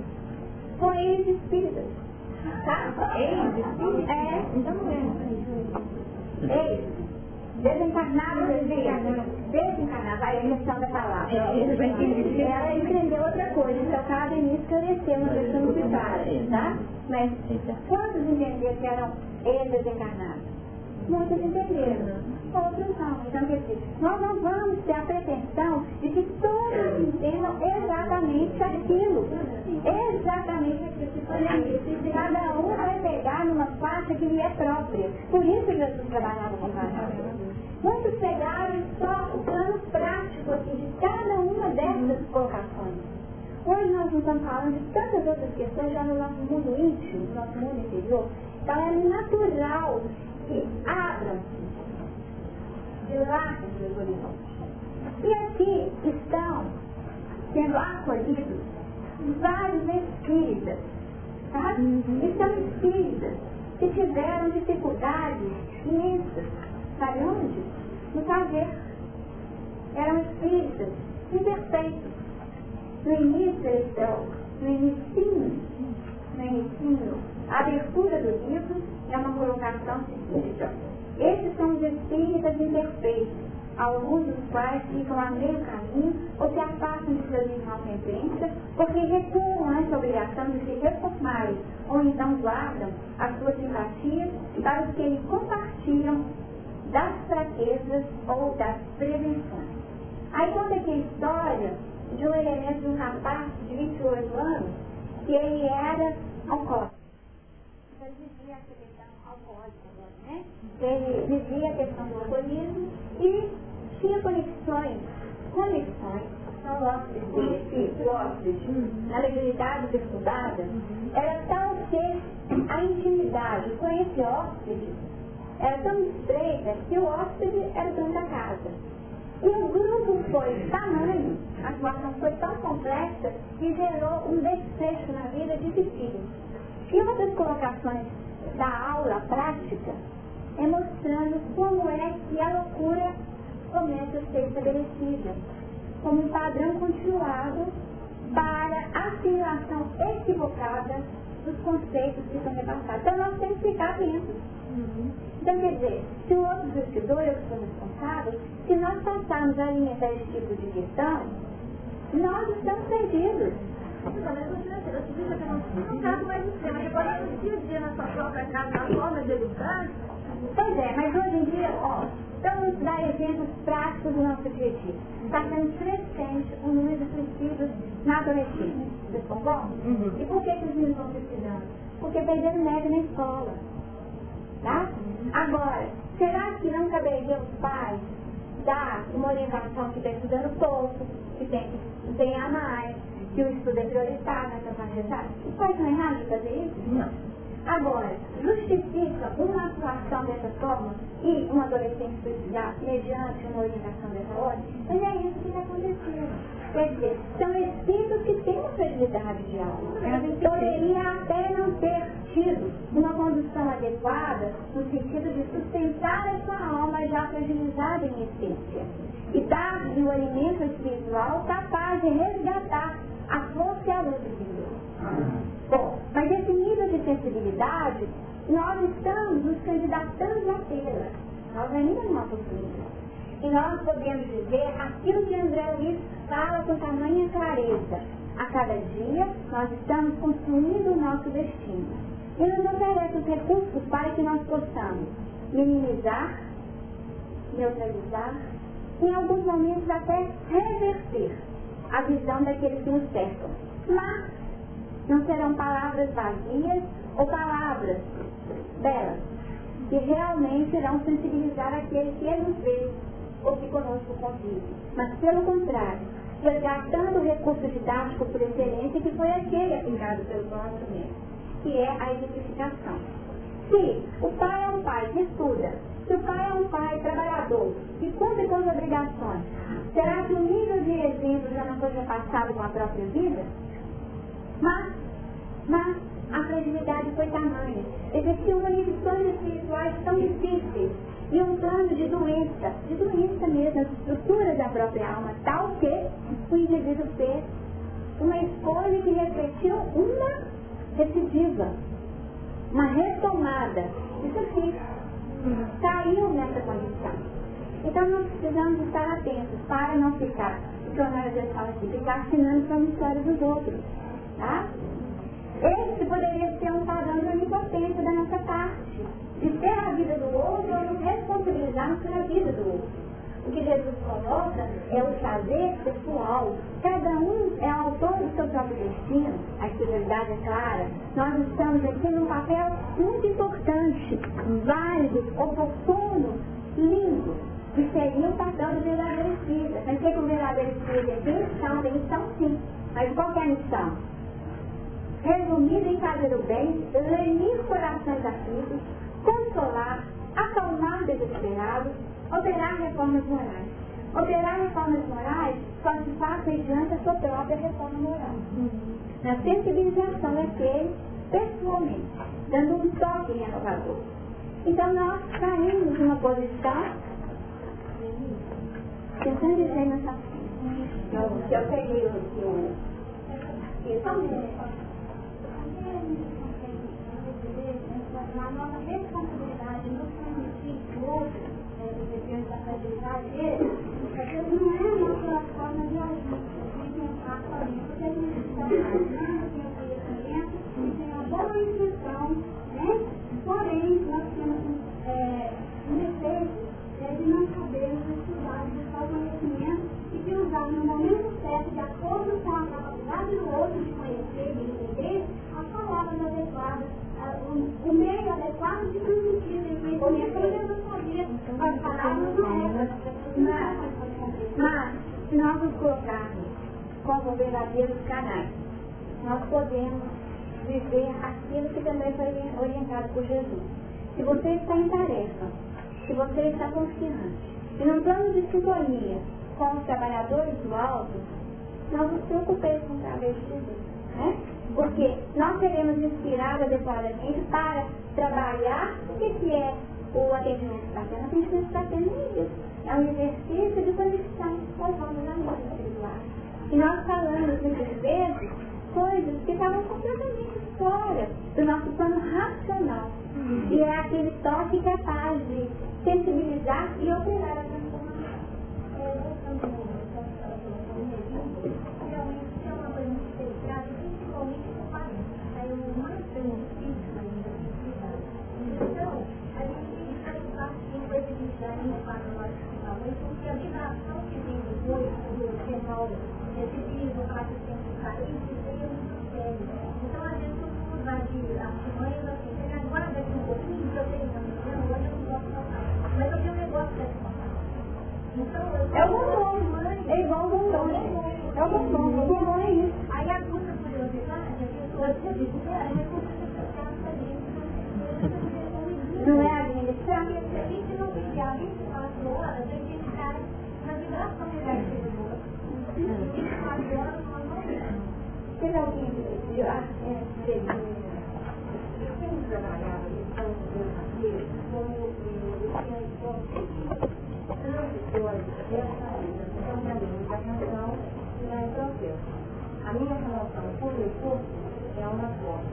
Com eles espíritas. Tá? Eles espíritas? É, então não é. Eles desencarnado, desencarnado, desencarnado, aí a questão da palavra. Cada início esclareceu uma questão de tá? Mas quantos entenderam que eram eles desencarnados? Muitos entenderam. Outros não. Então, quer dizer, nós não vamos ter a pretensão de que todos entendam exatamente aquilo. Exatamente aquilo. Cada um vai pegar numa faixa que lhe é própria. Por isso Jesus trabalhava com cada Muitos pegaram só o plano prático assim, de cada uma dessas colocações. Hoje nós estamos falando de tantas outras questões já no nosso mundo íntimo, no nosso mundo interior. Então é natural que abram, dilatem seus horizontes. E aqui estão sendo acolhidos vários espíritas, sabe? E são espíritas que tiveram dificuldades imensas Sabe onde? No fazer. Eram espíritas imperfeitos. No início estão, no início, no início, a abertura do livro é uma colocação seguinte. Esses são os espíritas imperfeitos. alguns dos quais ficam a meio caminho ou se afastam de irmãos em crença, porque recuam essa obrigação de se reformarem ou então guardam as suas simpatias para os que eles compartilham das fraquezas ou das prevenções. Aí conta aqui a história de um elemento de um rapaz de 28 anos que ele era alcoólico. Ele vivia a questão alcoólica, né? Ele vivia a questão do alcoolismo e tinha conexões, conexões são hóspedes, o hóspede, na legalidade estudada, era tal que a intimidade com esse hóspede era tão estreita que o hóspede era dono da casa. E o grupo foi tamanho, a situação foi tão complexa que gerou um desfecho na vida difícil. E uma das colocações da aula prática é mostrando como é que a loucura começa a ser estabelecida como um padrão continuado para a assimilação equivocada dos conceitos que são repassados. Então nós temos que ficar atentos. Uhum. Então, quer dizer, se o outro investidor, eu sou responsável, se nós passarmos a alimentar esse tipo de questão, nós estamos perdidos. Não mais o. Agora, eu dia na sua própria casa, na forma de educar. Pois é, mas hoje em dia, ó, vamos dar exemplos práticos do nosso dia. Está sendo crescente o número de suicídios na adolescência. Vocês concordam? Uhum. E por que, que os meninos estão suicidando? Porque perderam neve na escola. Tá? Agora, será que não caberia os pais dar uma orientação que está estudando pouco, que tem que empenhar mais, que o estudo é prioritário nessa faixa etária? Os pais são errados de fazer isso? Não. Agora, justifica uma atuação dessa forma e um adolescente suicidar mediante uma orientação dessa ordem? Mas é isso que está acontecendo. Quer dizer, são espíritos que têm uma fragilidade de alma. Poderia até não ter tido uma condução adequada no sentido de sustentar a sua alma já fragilizada em essência e dar-lhe o alimento espiritual capaz de resgatar a força e a luz de Bom, mas esse nível de sensibilidade, nós estamos nos candidatando a tê-la. Nós ainda não a possuímos. Nós podemos dizer aquilo que André Luiz fala com tamanha clareza. A cada dia nós estamos construindo o nosso destino. E nos oferece os recursos para que nós possamos minimizar, neutralizar, em alguns momentos até reverter a visão daqueles que nos cercam. Mas não serão palavras vazias ou palavras belas, que realmente irão sensibilizar aquele que nos vê ou que conosco convive. Mas, pelo contrário, resgatando o recurso didático por excelência que foi aquele aplicado pelo nosso mestre, que é a identificação. Se o pai é um pai que estuda, se o pai é um pai trabalhador, que cumpre com as obrigações, será que o nível de exemplo já não foi repassado com a própria vida? Mas, mas a fragilidade foi tamanha. Existiam condições espirituais tão difíceis e um plano de doença, de doença mesmo, as estruturas da própria alma, tal que o indivíduo fez uma escolha que refletiu uma recidiva, uma retomada. Isso aqui caiu nessa condição. Então nós precisamos estar atentos para não ficar, o que o Leonardo fala assim, ficar assinando com a história dos outros. Tá? Esse poderia ser um padrão de onipotência da nossa parte de ter a vida do outro ou nos responsabilizarmos pela vida do outro. O que Jesus coloca é o fazer pessoal. Cada um é autor do seu próprio destino. A espiritualidade é clara. Nós estamos aqui num papel muito importante, válido, oportuno, lindo, que seria o papel do verdadeiro espírita. Mas o que o verdadeiro espírita tem missão? Tem missão sim. Mas qual é a missão? Resumida em fazer o bem, lenir corações aflitos, consolar, acalmar desesperados, operar reformas morais. Operar reformas morais só se faz mediante a sua própria reforma moral. Na sensibilização daquele, pessoalmente, dando um toque renovador. Então nós caímos numa posição, tentando dizer nessa que eu peguei o, o, o na nossa responsabilidade no benefício do outro, depende da fragilidade dele, às vezes não é a nossa forma de agir, de pensar somente, porque a gente está imaginando, tem o conhecimento, tem uma boa intenção, né? Porém, nós temos é, um defeito é de não sabermos estudar, buscar o conhecimento e de usar no momento certo, de acordo com a capacidade do outro de conhecer e entender, as palavras adequadas, o, meio adequado de transmitir esse conhecimento. Eu não sabia, as palavras não eram, mas, se nós nos colocarmos como verdadeiros canais, nós podemos viver aquilo que também foi orientado por Jesus. Se você está em tarefa, se você está confiante, e não estamos de sintonia com os trabalhadores do alto, não nos preocupeis com o trabalho de Jesus. Né? Porque nós seremos inspirados adequadamente para trabalhar o que, é o atendimento fraterno. O atendimento fraterno é isso. É um exercício de conexão com os homens amigos espirituais. E nós falamos muitas vezes coisas que estavam completamente fora do nosso plano racional. Uhum. E é aquele toque capaz de sensibilizar e operar a transformação. Então, a gente faz parte de credibilidade no quadro nós porque a vibração que vem depois do fenol recebido, a assistência do país, isso é muito sério. Então, a gente não vai de artimanhas assim, agora daqui um pouquinho, eu tenho uma hoje eu não posso passar. Mas eu tenho um negócio dessa então, é o bombom. É igual o bombom. É o bombom. O bombom é isso. Aí a curta curiosidade, a pessoa se diz, é, a Não é administrar? Se a gente não vigiar 24 horas, a gente cai na vibração negativa do outro. 24 horas nós não vemos. Teve alguém que ah, é, teve quem trabalhava em São José como o transitores dessa vida são também da relação e da processo. A minha relação com o corpo é uma forma.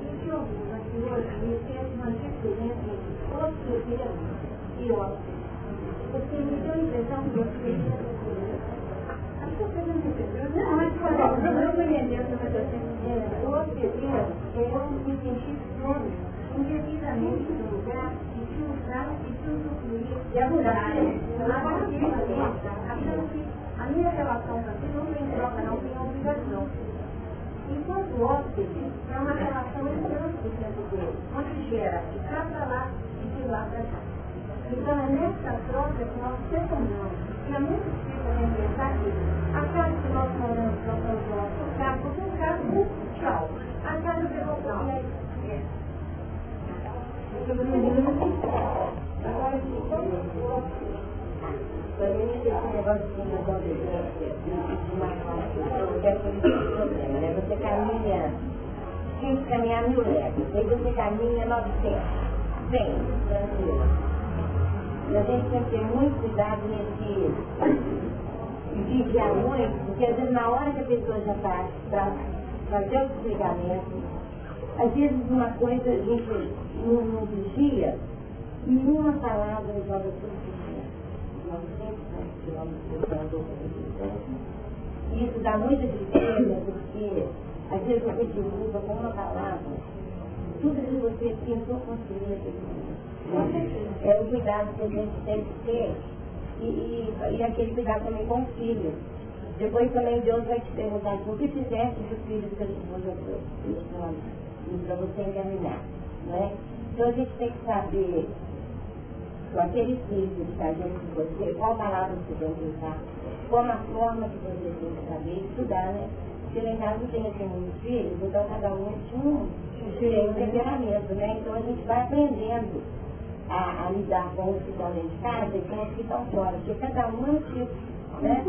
E o que eu vivo aqui hoje me fez uma diferença entre osteopenia e ósseo. Porque me deu a impressão que você Acho que você não entendeu. Não, mas por exemplo, eu não entendendo o que eu estou dizendo. O osteopenia é um sentido crônico, indevidamente no lugar e a mudar. A minha relação aquilo não tem troca, não tem obrigação. Enquanto o hóspede é uma relação intransigente dele, onde gera de cá para lá e de lá para cá. Então é nessa troca que nós secundamos. E é muito difícil a pensar que a casa que nós moramos, nós somos nossos carros, porque um carro, tchau. A casa de voltar. Agora, quando esse Você caminha, tem caminhar mil metros, aí você caminha 900, bem, tranquilo. E a gente tem que ter muito cuidado nesse vigiar muito, porque às vezes na hora que a pessoa já está para fazer o desligamento, às vezes uma coisa a gente não, não vigia, e uma palavra joga tudo por cima. 900 quilômetros de Isso dá muita tristeza, porque às vezes você derruba com uma palavra tudo que você pensou construir É o cuidado que a gente tem que ter e, e, e aquele cuidado também com o filho. Depois também Deus vai te perguntar o que fizeste dos filhos que ele te para você encaminhar. Né? Então a gente tem que saber com aquele filho que está diante de você, qual palavra você que usar, qual a forma que você tem que saber estudar, né? Porque lá em casa tem assim muitos filhos, então cada um tinha um, tem um temperamento, né? Então a gente vai aprendendo a, a lidar com os que estão dentro de casa e com os que estão fora, porque cada um é um tipo, né?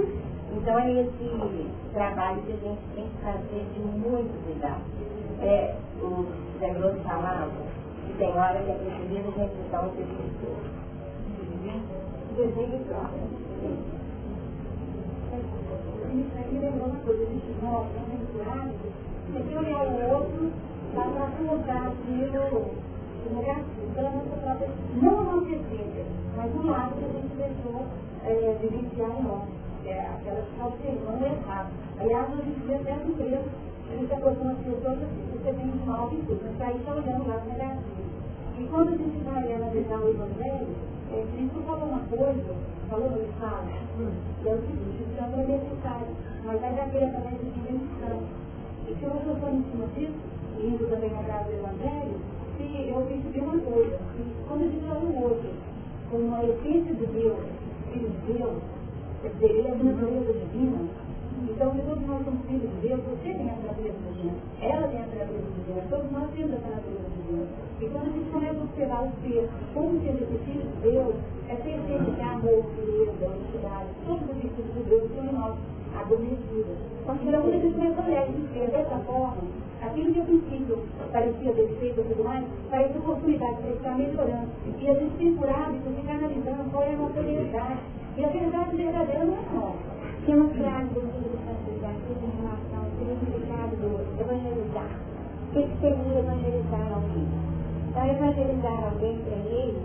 Então é esse trabalho que a gente tem que fazer de muito cuidado. É, o Zé Grosso falava que tem hora que é preciso a gente dar um serviço desejo e troca. Aqui lembrou uma coisa, a gente né, que aqui um é o outro, dá para colocar aquilo muito negativo pela nossa própria, não a nossa essência, mas o lado que a gente deixou é, vivenciar em nós, é, aquela que está observando errado. Aliás, hoje em dia, até no emprego, a gente aproxima as pessoas assim, você tem um mal de tudo, mas aí está olhando o lado negativo. E quando a gente vai analisar o Evangelho, é, Cristo falou uma coisa, falou no Estado, e é o seguinte, o Santo é necessário, mas ainda queira também de dimensão. E se eu estou em cima disso, indo também atrás do Evangelho, se eu percebi uma coisa, que quando a gente olha o outro, como a essência de Deus, filho de Deus, quer dizer, ele é a natureza divina, então, todos nós somos filhos de Deus, você tem a natureza divina, ela tem a natureza divina, todos nós temos essa natureza E quando a gente começa a observar o ser, como sendo esse filho de Deus, é gente de amor, pureza, honestidade, todos os virtudes de Deus são em nós adormecidas. Quando a gente começa a olhar esse ser dessa forma, aquilo que a princípio parecia defeito e tudo mais, parece oportunidade para estar melhorando. E a gente tem por hábito ficar analisando qual é a nossa realidade. E a verdade verdadeira não é nossa. Tem uma frase do livro de Santidade em relação ao significado do evangelizar. Que seria evangelizar alguém? Então, evangelizar alguém para ele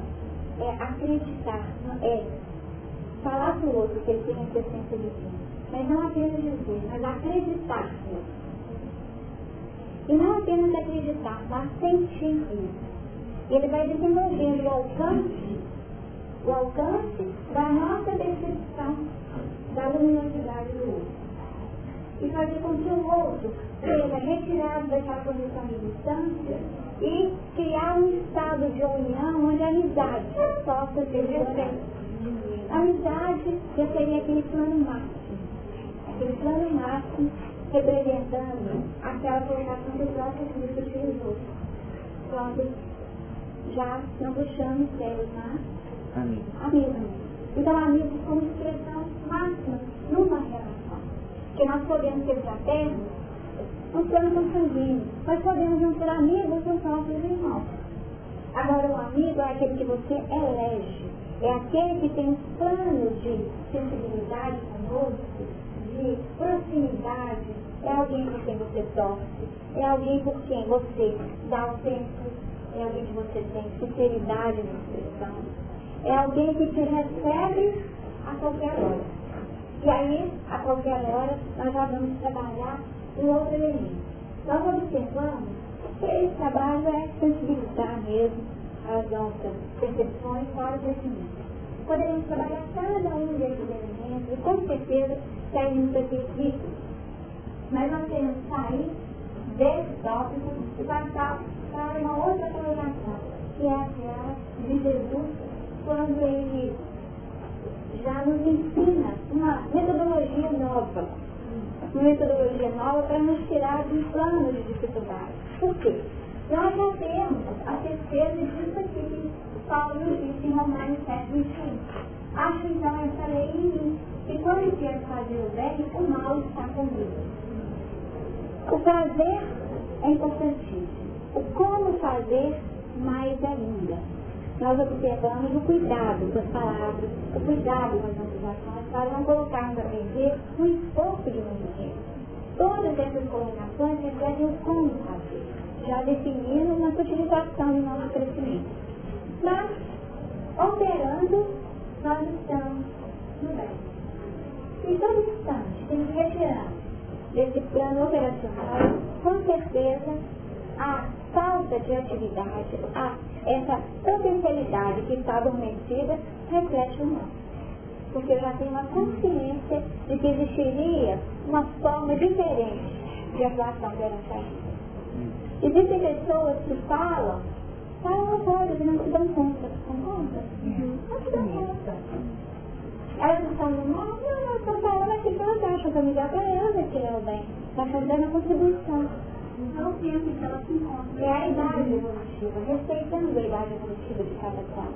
é acreditar, é falar para o outro que ele tem a presença divina. Mas não apenas dizer, mas acreditar nisso. E não apenas acreditar, mas sentir isso. E ele vai desenvolvendo o alcance, o alcance da nossa percepção da luminosidade do outro. E fazer com que o outro seja retirado daquela condição de distância e criar um estado de união onde a amizade possa ser referente. A amizade já seria aquele plano máximo. Aquele plano máximo representando aquela colocação do próprio Cristo utilizou. Quando já não puxamos céus, mas amigos. Então, amigos como expressão máxima numa relação. Que nós podemos ser fraternos nos planos sanguíneos, mas podemos não ser amigos dos nossos irmãos. Agora, o amigo é aquele que você elege, é aquele que tem planos de sensibilidade conosco, de proximidade, é alguém por quem você torce, é alguém por quem você dá o tempo, é alguém que você tem sinceridade na expressão, é alguém que te recebe a qualquer hora. E aí, a qualquer hora, nós já vamos trabalhar um outro elemento. Nós observamos que esse trabalho é sensibilizar mesmo as nossas percepções fora desse mundo. Poderíamos trabalhar cada um desses elementos e com certeza saímos daqui ricos. Mas nós temos que sair desse tópico e passar para uma outra colocação, que é aquela de Jesus quando ele já nos ensina uma metodologia nova. Uma metodologia nova para nos tirar de um plano de dificuldade. Por quê? Nós já temos a certeza disso aqui que Paulo nos disse em Romanos 7, 21. Acho então essa lei em mim, que quando quero fazer o bem, o mal está comigo. O prazer é importantíssimo. O como fazer, mais ainda nós observamos o cuidado com as palavras, o cuidado com as nossas ações, para não colocarmos a vender no esforço de ninguém. Todas essas colocações refletem o como fazer, já definindo nossa utilização e nosso crescimento. Mas, operando, nós estamos no bem. E todo instante, que retirar desse plano operacional, com certeza, a falta de atividade, a essa potencialidade que está adormecida, reflete o nosso. Porque eu já tenho uma consciência de que existiria uma forma diferente de atuação perante a vida. Existem pessoas que falam, falam coisas e não se dão conta. Concorda? Uhum. Não se dão conta. Elas não no mal, não, não, estão falando aquilo que elas acham que é melhor para elas aquilo bem. Está fazendo a contribuição. Não tempo que ela se encontra. É a idade evolutiva, respeitando a idade evolutiva de cada qual.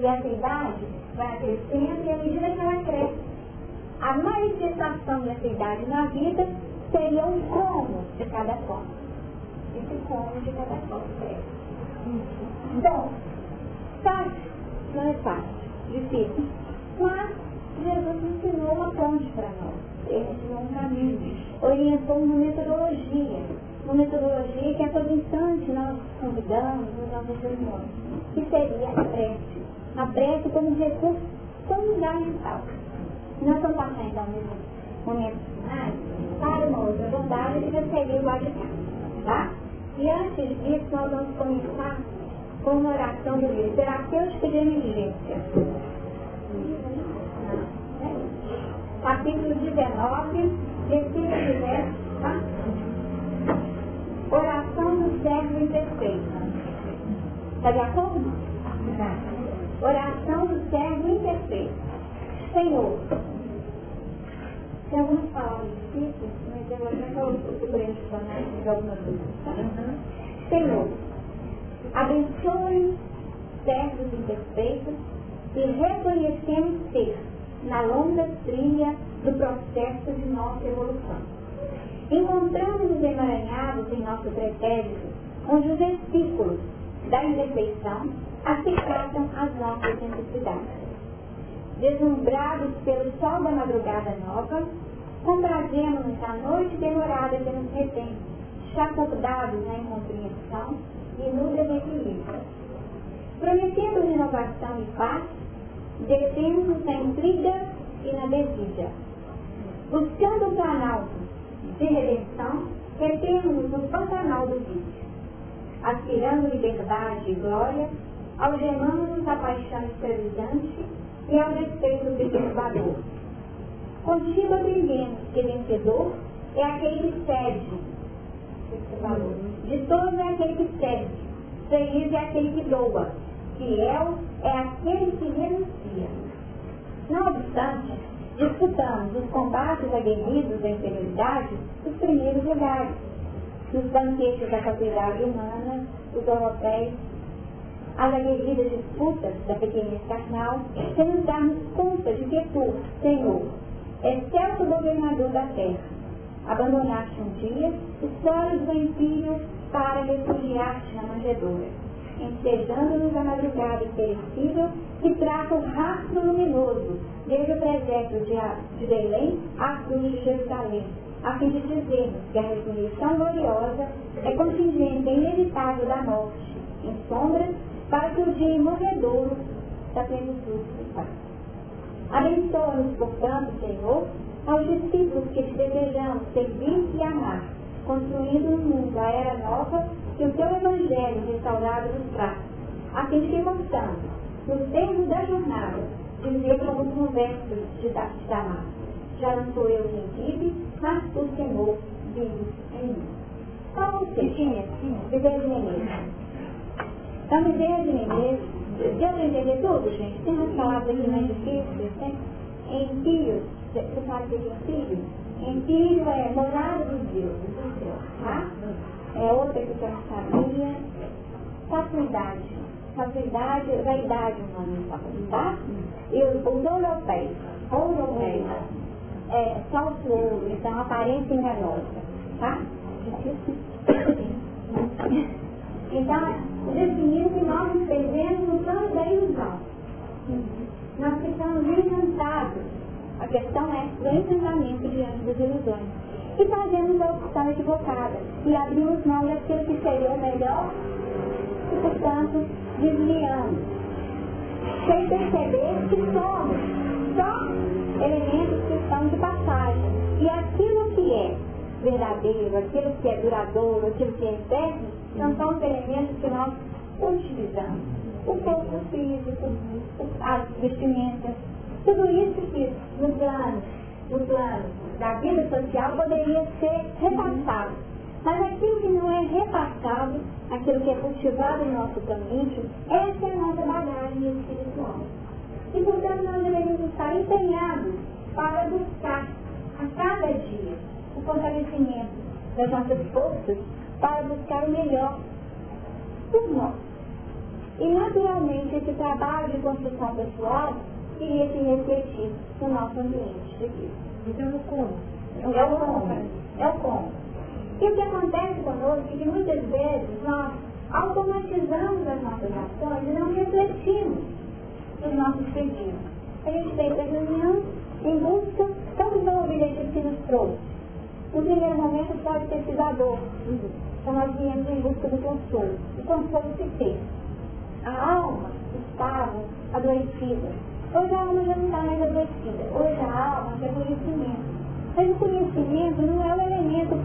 E essa idade vai crescendo e à medida que ela cresce, a manifestação dessa idade na vida seria um como de cada qual. Esse como de cada qual cresce. Bom, fácil? Não é fácil, difícil. Mas Jesus ensinou uma ponte para nós. Ensinou um caminho, orientou uma metodologia uma metodologia que a todo instante nós convidamos nos nossos reuniões, que seria a prece. A prece como recurso fundamental. Nós vamos passar então nesse momento para uma outra bondade que já seria o habitar. Tá? E antes disso, nós vamos começar com uma oração do livro Terapêutica de Emergência. Capítulo 19, versículo 10, tá? Oração do servo imperfeito. Está de acordo? Tá. Oração do servo imperfeito. Senhor, tem algumas palavras difíceis, mas eu vou até o grande de algumas dúvidas. Senhor, abençoe servos imperfeitos e reconhecemos ser na longa trilha do processo de nossa evolução. Encontramos-nos emaranhados em nosso pretérito, onde os versículos da imperfeição acertam as nossas necessidades. Deslumbrados pelo sol da madrugada nova, comprazemos-nos a noite demorada que nos retém, chacodados na incompreensão e no desequilíbrio. Prometendo renovação e paz, detemos na intriga e na desídia. Buscando o canal de redenção, retemos-nos no pantanal do vício. Aspirando liberdade e glória, algemamos-nos a paixão escravizante e ao respeito do perturbador. Contigo aprendemos que vencedor é aquele que cede. De todos é aquele que cede. Feliz é aquele que doa. Fiel é aquele que renuncia. Não obstante, disputamos os combates aguerridos da inferioridade os primeiros lugares. Nos banquetes da capilaridade humana, os europeus as aguerridas disputas da pequenez carnal, sem nos darmos conta de que tu, Senhor, excelso governador da terra, abandonaste um dia os solos do empírio para refugiar-te na manjedoura, ensejando-nos a madrugada imperecível que traça o rastro luminoso desde o presépio de, de Belém à cruz de Jerusalém, a fim de dizermos que a ressurreição gloriosa é contingente inevitável da morte, em sombras para que o dia morredouro da plenitude se faça. Abençoa-nos, portanto, Senhor, aos discípulos que te desejamos servir e amar, construindo no mundo a era nova que o teu Evangelho restaurado nos traz, a fim de que possamos, no termo da jornada, dizer como um verso de Damar. Já não sou eu quem vive, mas o Senhor vive em mim. Qual você tinha, viver de mim então, me desde Menezes, deu para entender tudo, gente? Tem umas palavras aqui mais difíceis, né? Empírio, você sabe que é empírio? Empírio é morada do céu, tá? É outra que eu não sabia. Fatuidade. Fatuidade, vaidade humana, tá? E o, o dolopeia, dolopeia, é falso ouro, então aparência enganosa, tá? Então, definindo que nós perdemos no plano da ilusão. Nós ficamos encantados. A questão é o encantamento diante das ilusões. E fazemos a opção equivocada. E abrimos mão daquilo que seria o melhor e, portanto, desviamos. Sem perceber que somos só elementos que estão de passagem. E aquilo que é verdadeiro, aquilo que é duradouro, aquilo que é eterno, não são os elementos que nós utilizamos. O corpo físico, as vestimentas, tudo isso que no plano, no plano da vida social poderia ser repassado. Mas aquilo que não é repassado, aquilo que é cultivado no nosso caminho, essa é a nossa bagagem espiritual. E portanto nós deveríamos estar empenhados para buscar a cada dia o fortalecimento das nossas forças para buscar o melhor por nós. E naturalmente esse trabalho de construção pessoal iria se refletir no nosso ambiente de vida. Então o como? É o como. É o como. E o que acontece conosco é que muitas vezes nós automatizamos as nossas ações e não refletimos nos nossos pedidos. A gente fez a reunião em busca, estamos no objetivo que nos trouxe No primeiro momento pode ter sido a dor. Então nós viemos em busca do consolo. O consolo se fez. A alma estava adoecida. Hoje a alma já não está mais adoecida. Hoje a alma tem conhecimento. Mas o conhecimento não é o elemento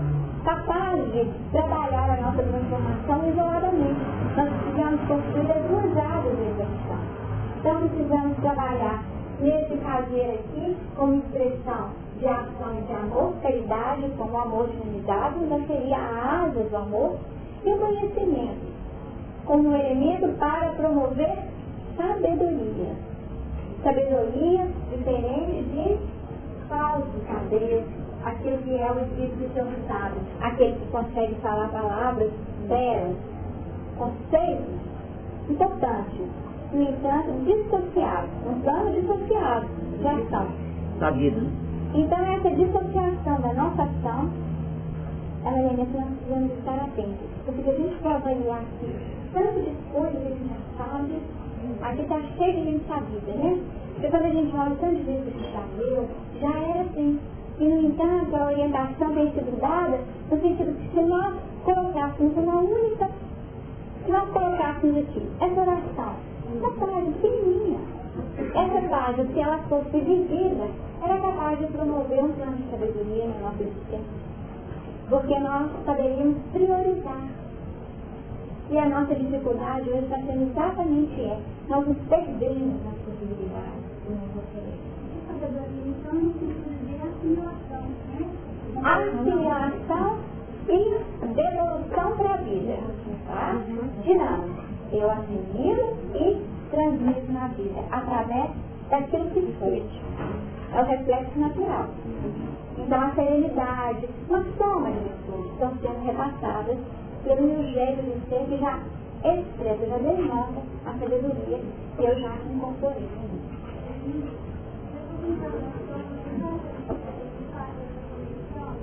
capaz de trabalhar a nossa transformação isoladamente. Nós precisamos construir as duas áreas de execução. Então precisamos trabalhar nesse fazer aqui como expressão de ação de amor, caridade, como amor de unidade, ainda seria a asa do amor, e o conhecimento como elemento para promover sabedoria. Sabedoria diferente de falso saber, aquele que é o Espírito Santo sabe, aquele que consegue falar palavras belas, conceitos importantes, no entanto, dissociados, um plano dissociado. De ação. Da vida. Então, essa dissociação da nossa ação, ela é que nós precisamos estar atentos. Porque se a gente for avaliar aqui, tanto de coisas que a gente já sabe, aqui está cheio de gente sabida, né? Porque quando a gente olha tanto de vezes que a gente já era assim. E, no entanto, a orientação tem sido dada no sentido que se nós colocássemos uma única, se nós colocássemos aqui essa oração, essa frase pequenininha, essa frase, se ela fosse vivida, era capaz de promover um plano de sabedoria na nossa existência. Porque nós saberíamos priorizar. E a nossa dificuldade hoje está sendo exatamente essa. Nós nos perdemos nas possibilidades. Então, assimilação, né? assimilação e devolução para a vida. Tá? Dinâmica. Eu assimilo e transmito na vida através daquilo que foi. É o reflexo natural. Então a serenidade, uma soma de virtudes estão sendo repassadas pelo meu jeito de ser que já expressa, já denota a sabedoria que eu já incorporei.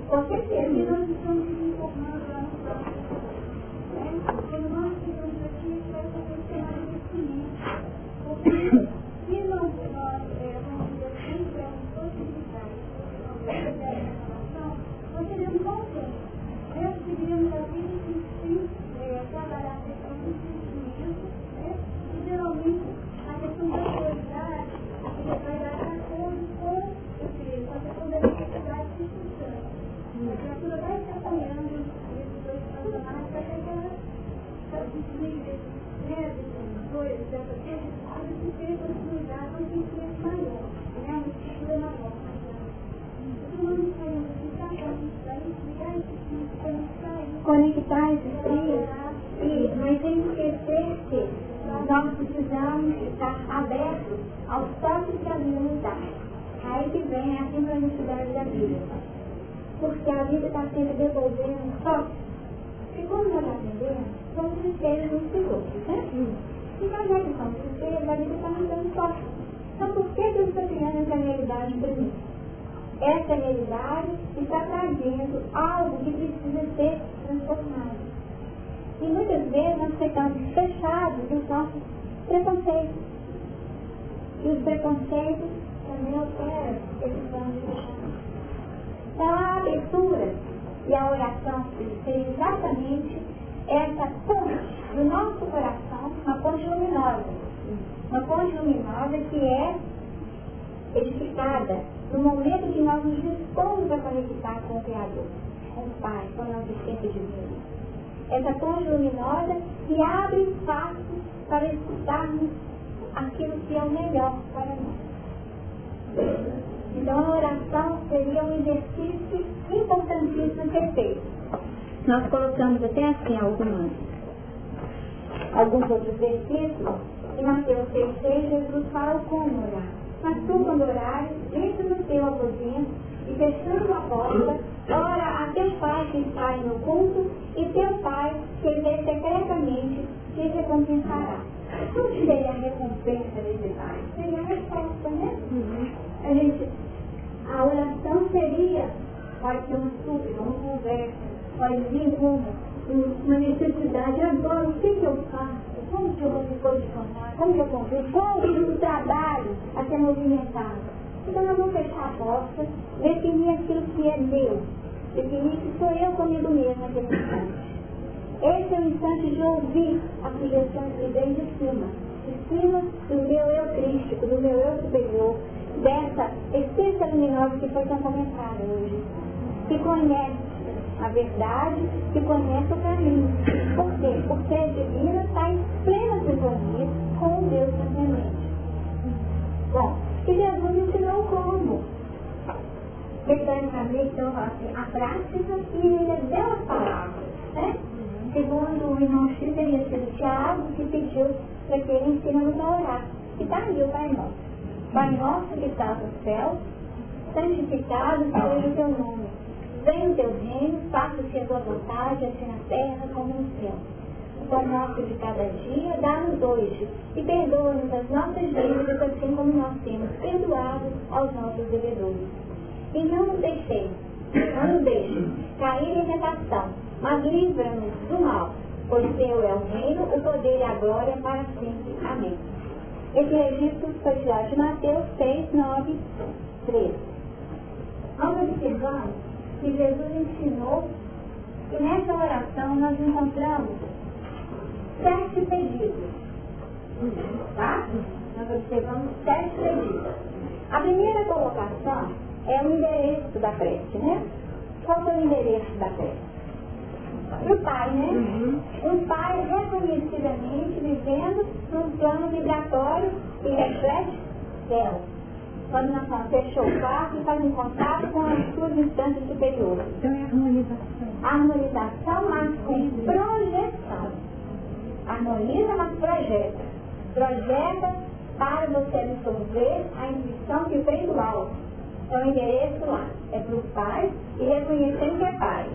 Com certeza. E nós estamos nos informando lá no próximo. Né? Quando nós chegamos aqui, vai acontecer mais investimento. Porque se não nós é, vamos dizer assim, temos possibilidade de fazer a relação, nós teremos bom tempo. Né? Seguiríamos a vida que sim, é, trabalhar a questão do investimento, né? E geralmente a questão da autoridade, que vai dar de acordo com esse, com a questão da necessidade de sustento. A criatura vai se apoiando nesses dois personagens para que aquela desliga né, desses dois, dessa necessidade de ter continuidade um sentimento maior, né, uma estrutura maior. Então, nós saímos de cada um daí, criar esse conectar isso. Conectar esses trios, e, mas sem esquecer que nós precisamos estar abertos aos toques que a vida nos dá. Aí que vem a sincronicidade da vida. Porque a devolvendo toques. E como nós aprendemos, somos espelhos uns dos né? Então, já que somos espelhos, a vida está nos dando. Então, por que Deus está criando essa realidade para mim? Essa realidade está trazendo algo que precisa ser transformado. E muitas vezes nós ficamos fechados nos nossos preconceitos. E os preconceitos também operam esse plano de fechamento. Então a abertura e a oração ser exatamente essa ponte do nosso coração, uma ponte luminosa. Uma ponte luminosa que é edificada no momento que nós nos dispomos a conectar com o Criador, com o Pai, com a nossa essência divina. Essa ponte luminosa que abre espaço para escutarmos aquilo que é o melhor para nós. Então a oração seria um exercício importantíssimo ser feito. Nós colocamos até assim algumas, alguns outros versículos. Em Mateus 6,6, Jesus fala como orar. Mas tu, quando orares, entra no teu aposento e fechando a porta, ora a teu pai que está no culto e teu pai que vê secretamente te recompensará. Qual seria a recompensa desse pai? Seria a resposta, né? A gente, a oração seria, pode ser uma súplica, uma conversa, pode vir como uma necessidade. Agora, o que, que eu faço? Como que eu vou me posicionar? Como que eu convido? Qual o trabalho a ser movimentado? Então nós vamos fechar a porta, definir aquilo que é meu. Definir que sou eu comigo mesmo naquele instante. Esse é o instante de ouvir a sugestão que vem de cima. De cima do meu eu crístico, do meu eu superior, dessa essência luminosa que foi tão comentada hoje. Que conhece a verdade, que conhece o caminho. Por quê? Porque a divina está em plena sintonia com o Deus transcendente. Bom, e Jesus ensinou como. Mecanicamente, então, assim, a prática e ele deu as palavras, né? Segundo o irmão X, teria sido Tiago que pediu para que ele ensine-nos a orar. E está aí o Pai Nosso. Pai Nosso que está no céu, santificado seja o teu nome. Venha o teu reino, faça-se a tua vontade, assim na terra como no céu. O pão nosso de cada dia, dá-nos hoje, e perdoa-nos as nossas dívidas, assim como nós temos perdoado aos nossos devedores. E não nos deixeis, não nos deixe cair em tentação, mas livra-nos do mal, pois teu é o reino, o poder e a glória para sempre. Amém. Foi tirado de Mateus 6, 9, 13. Vamos observando que Jesus ensinou e nessa oração nós encontramos sete pedidos. Tá? Nós observamos sete pedidos. A primeira colocação é o endereço da prece, né? Qual é o endereço da prece? O pai, né? Uhum. Um pai reconhecidamente vivendo num plano vibratório que reflete céu. Quando nós falamos, fechou o quarto e faz um contato com as suas instâncias superiores. Então é harmonização. Harmonização, mas com projeção. Harmoniza, mas projeta. Projeta para você absorver a intuição que vem do alto. Então o endereço lá é para o pai e reconhecendo que é pai.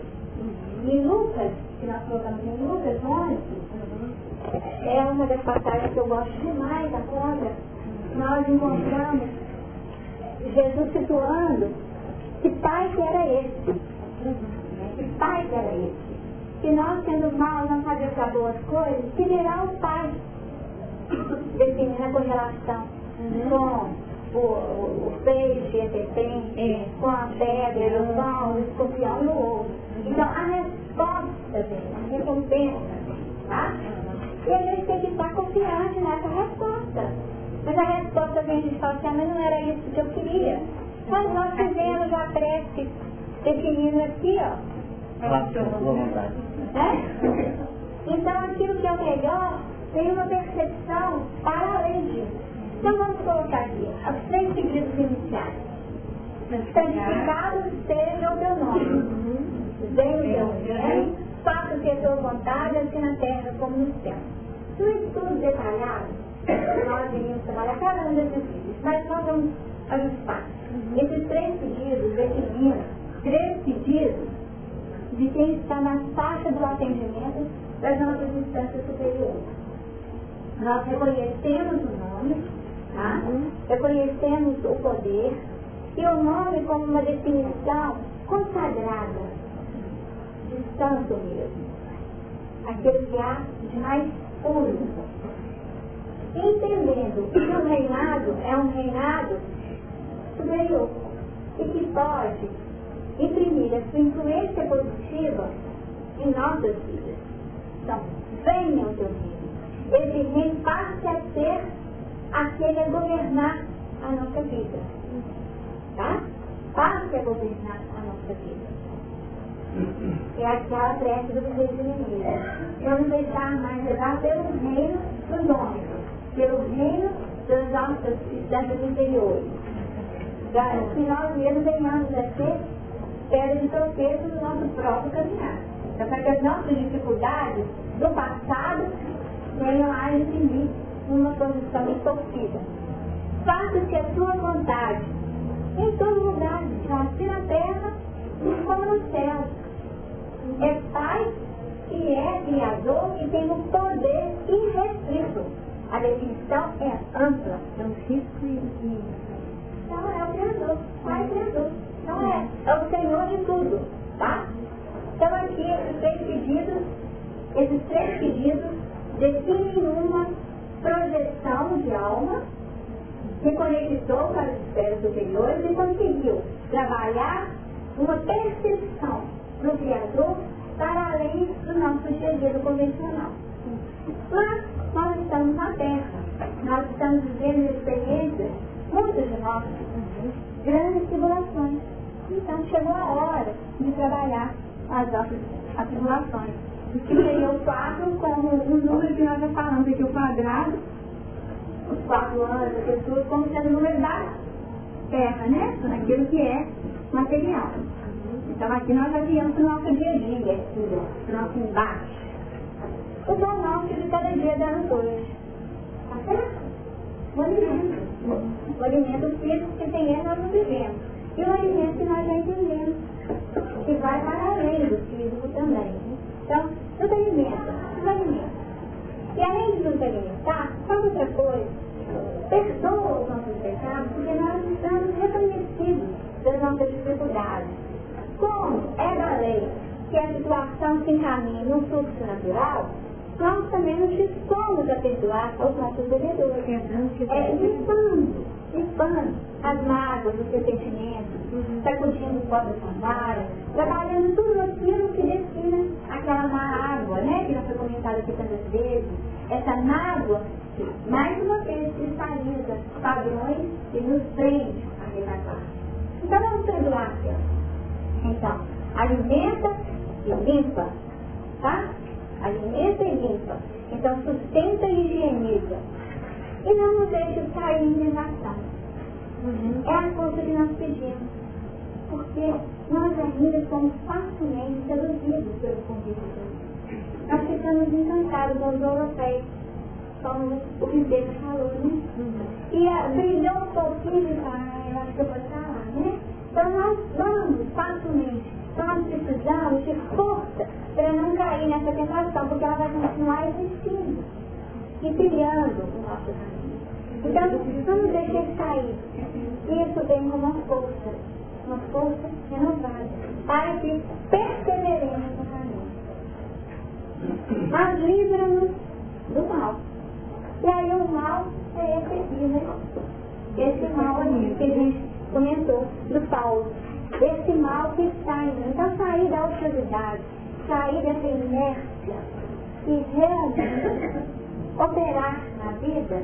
E Lucas, que nós colocamos em Lucas 11, é uma das passagens que eu gosto demais da conta, nós encontramos Jesus situando que pai que era esse. Que pai que era esse. Que nós, sendo mal, não fazemos as boas coisas, que virá o pai definindo a correlação com o, o, o peixe, é. com a pedra, o pão, o escorpião no ovo. Então, a resposta, gente, a recompensa, tá? E a gente tem que estar confiante nessa resposta. Mas a resposta vem de fala assim, mas não era isso que eu queria. Mas nós fizemos a prece definindo aqui, ó. É? Então aquilo que é o melhor tem uma percepção para além disso. Então vamos colocar aqui os três pedidos iniciais. Santificado seja o teu nome. Venha o teu reino, faça-se a tua vontade, assim na terra como no céu. No estudo detalhado, nós iríamos trabalhar cada um desses vídeos, mas nós vamos ajustar. Esses três pedidos definiram três pedidos de quem está na faixa do atendimento das nossas instâncias superiores. Nós reconhecemos o nome, tá? reconhecemos o poder e o nome como uma definição consagrada de santo mesmo. Aquele que há de mais puro. Entendendo que o reinado é um reinado superior e que pode imprimir a sua influência positiva em nossas vidas. Então, venha o teu reino. Esse reino aquele a governar a nossa vida. Tá? Passe a governar a nossa vida. É aquela prece do desejo inimigo. Vamos deixar mais levar pelo reino dos homens, pelo reino das nossas instâncias interiores. Que nós mesmos venhamos a ser pedra de tropeço do nosso próprio caminhar. Então, para que as nossas dificuldades do passado venham a definir uma posição distorcida. Faça-se a sua vontade em todo lugar, assim na terra como no céu é Pai que é Criador e tem um poder irrestrito. A definição é ampla, é um risco e Então é o Criador, Pai é Criador. Então é, é o Senhor de tudo, tá? Então aqui esses três pedidos, esses três pedidos definem uma projeção de alma que conectou para as esferas superiores e conseguiu trabalhar uma percepção no Criador para além do nosso dia convencional. Mas nós estamos na Terra, nós estamos vivendo experiências, muitos de nós, grandes tribulações. Então chegou a hora de trabalhar as nossas atribulações. Que o 4 como o número que nós já falamos aqui, o quadrado, os quatro anos, as pessoas, como sendo o número da terra, né? Aquilo que é material. Então aqui nós já viemos o nosso dia a dia, para o nosso embate. O bom nosso de cada dia da hoje. Tá certo? O alimento. O alimento físico que tem ele nós não vivemos. E o alimento que nós já entendemos. Que vai para além do físico também. Então, nos alimenta, nos alimenta. E além de nos alimentar, faz outra coisa. Perdoa os nossos pecados, porque nós estamos reconhecidos das nossas dificuldades como é da lei que a situação se encaminha no fluxo natural, nós também nos dispomos a perdoar aos nossos devedores. É, limpando, limpando as mágoas, os ressentimentos, uhum. sacudindo o pó da sandália, trabalhando tudo aquilo que destina aquela má água, né? Que não foi comentado aqui tantas vezes. Essa mágoa, mais uma vez, cristaliza padrões e nos prende a relatar. Então vamos perdoar. Então, alimenta e limpa, tá? Alimenta e limpa. Então, sustenta e higieniza. E não nos deixe cair em tentação. Uhum. É a coisa que nós pedimos. Porque nós ainda somos facilmente seduzidos pelo convite Deus. Nós ficamos encantados com os europeus, como o Ribeiro falou, né? Uhum. E a, brilhou um pouquinho, ah, eu acho que eu vou falar, né? Então nós vamos facilmente, nós precisamos de força para não cair nessa tentação, porque ela vai continuar existindo e brilhando o nosso caminho. Então, vamos deixar cair. Isso vem com uma força, uma força renovada, para que perseveremos no caminho. Mas livra-nos do mal. E aí o mal é esse aqui, né? Esse mal aí que a gente comentou do Paulo. Esse mal que está em Então sair da autoridade, sair dessa inércia e realmente operar na vida,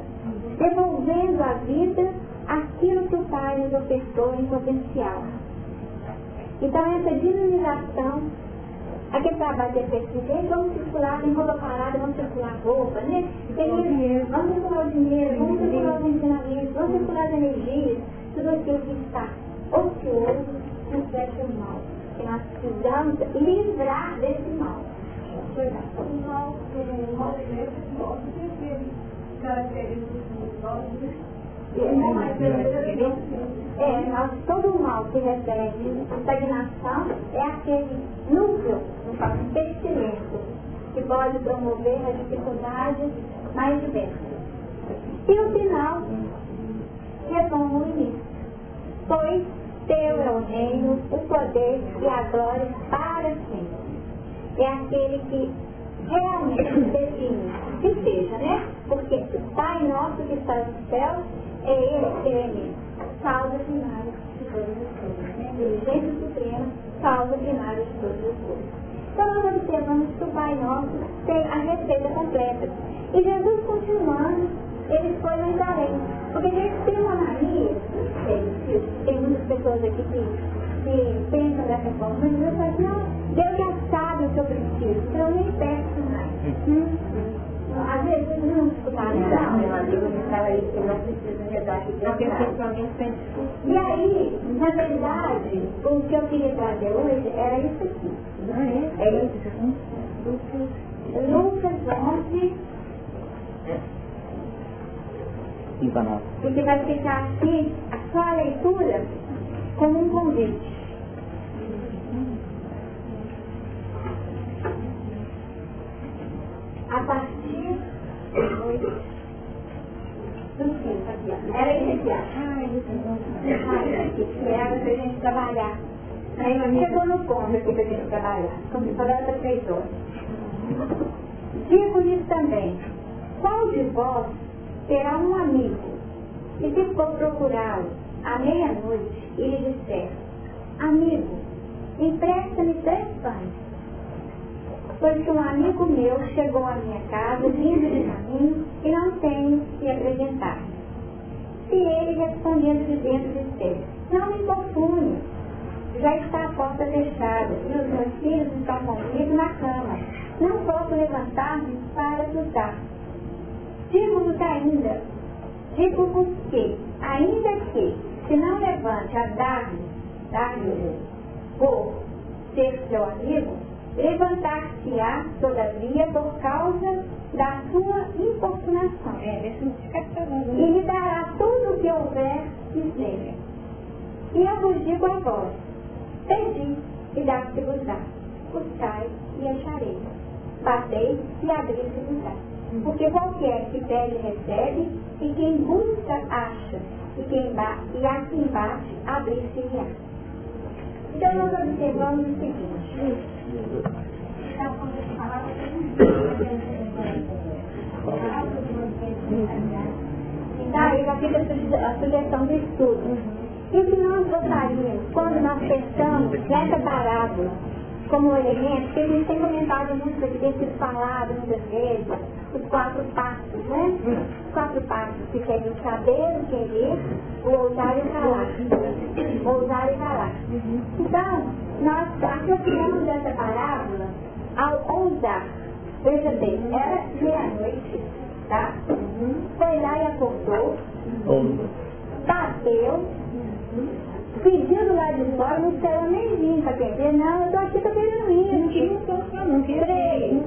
devolvendo à vida aquilo que o Pai nos ofertou em potencial. Então essa dinamização, aquele trabalho de efetividade, vamos circular, tem roupa parada, vamos circular roupa, né? Tem, vamos circular o dinheiro, vamos circular os ensinamentos, vamos circular as energias, tudo aquilo que está ocioso nos fecha o mal. Que nós precisamos livrar desse mal. O o é, nós, todo mal que recebe estagnação é aquele núcleo, no caso, pestilento, que pode promover as dificuldades mais diversas. E o final retorna o início pois teu é o reino, o poder e a glória para sempre. É aquele que realmente define que seja, né? Porque o Pai nosso que está no céu é Ele que é mesmo. Causa primária de todas as coisas. Né? Diligência suprema, causa primária de todas as coisas. Então nós observamos que o Pai Nosso tem a receita completa. E Jesus continuando ele foi mais além. Porque a gente tem uma mania, se tem muitas pessoas aqui que, que pensam dessa forma, mas eu falo, não, Deus já sabe o que eu preciso, então eu nem peço mais. Hum? Às vezes não escutaram. Não, meu amigo me fala isso, que não precisa me dar aqui. E aí, na verdade, o que eu queria trazer hoje era isso aqui. Não é? É isso. Lucas 11, para nós. Porque vai ficar aqui só a leitura como um convite. A partir do fim, aqui, Era esse aqui, ó. Era para a gente trabalhar. Aí chegou no ponto aqui para a gente trabalhar. Como se fosse outra feitora. Digo-lhes também, qual de vós terá um amigo, e se for procurá-lo à meia-noite e lhe disser, amigo, empresta-me três pães. Porque um amigo meu chegou à minha casa, vindo de caminho, e não tenho que apresentar. Se ele respondendo de dentro disse, não me confunde, já está a porta fechada, e os meus filhos estão comigo na cama. Não posso levantar-me para ajudar. Digo-vos ainda, digo-vos que, ainda que, se não levante a dar-lhe, dar-lhe por ser seu amigo, levantar-se-á, todavia, por causa da sua importunação. É, e lhe dará tudo o que houver dizer. E eu vos digo agora, pedi e dá-se-vos-á. Buscai e achareis. Batei e abri-se-vos-á. Porque qualquer que pede, recebe, e quem busca, acha. E, quem bate, e a quem bate, abrir-se-lhe-á. Então nós observamos o seguinte. Daí já fica a sugestão do estudo. E que nós gostaríamos, quando nós pensamos nessa parábola, como elemento, que a gente tem comentado muito aqui, tem sido falado muitas vezes, os quatro passos, né? Os quatro passos, que quer o saber, o querer, o ousar e o calar. Ousar e calar. Então, nós associamos essa parábola ao ousar. Veja bem, era meia-noite, tá? Foi lá e acordou, bateu, pediu do lado de fora, não saiu nem vim para atender, não, eu tô aqui, tô querendo ir. Não quis, não quis. Três.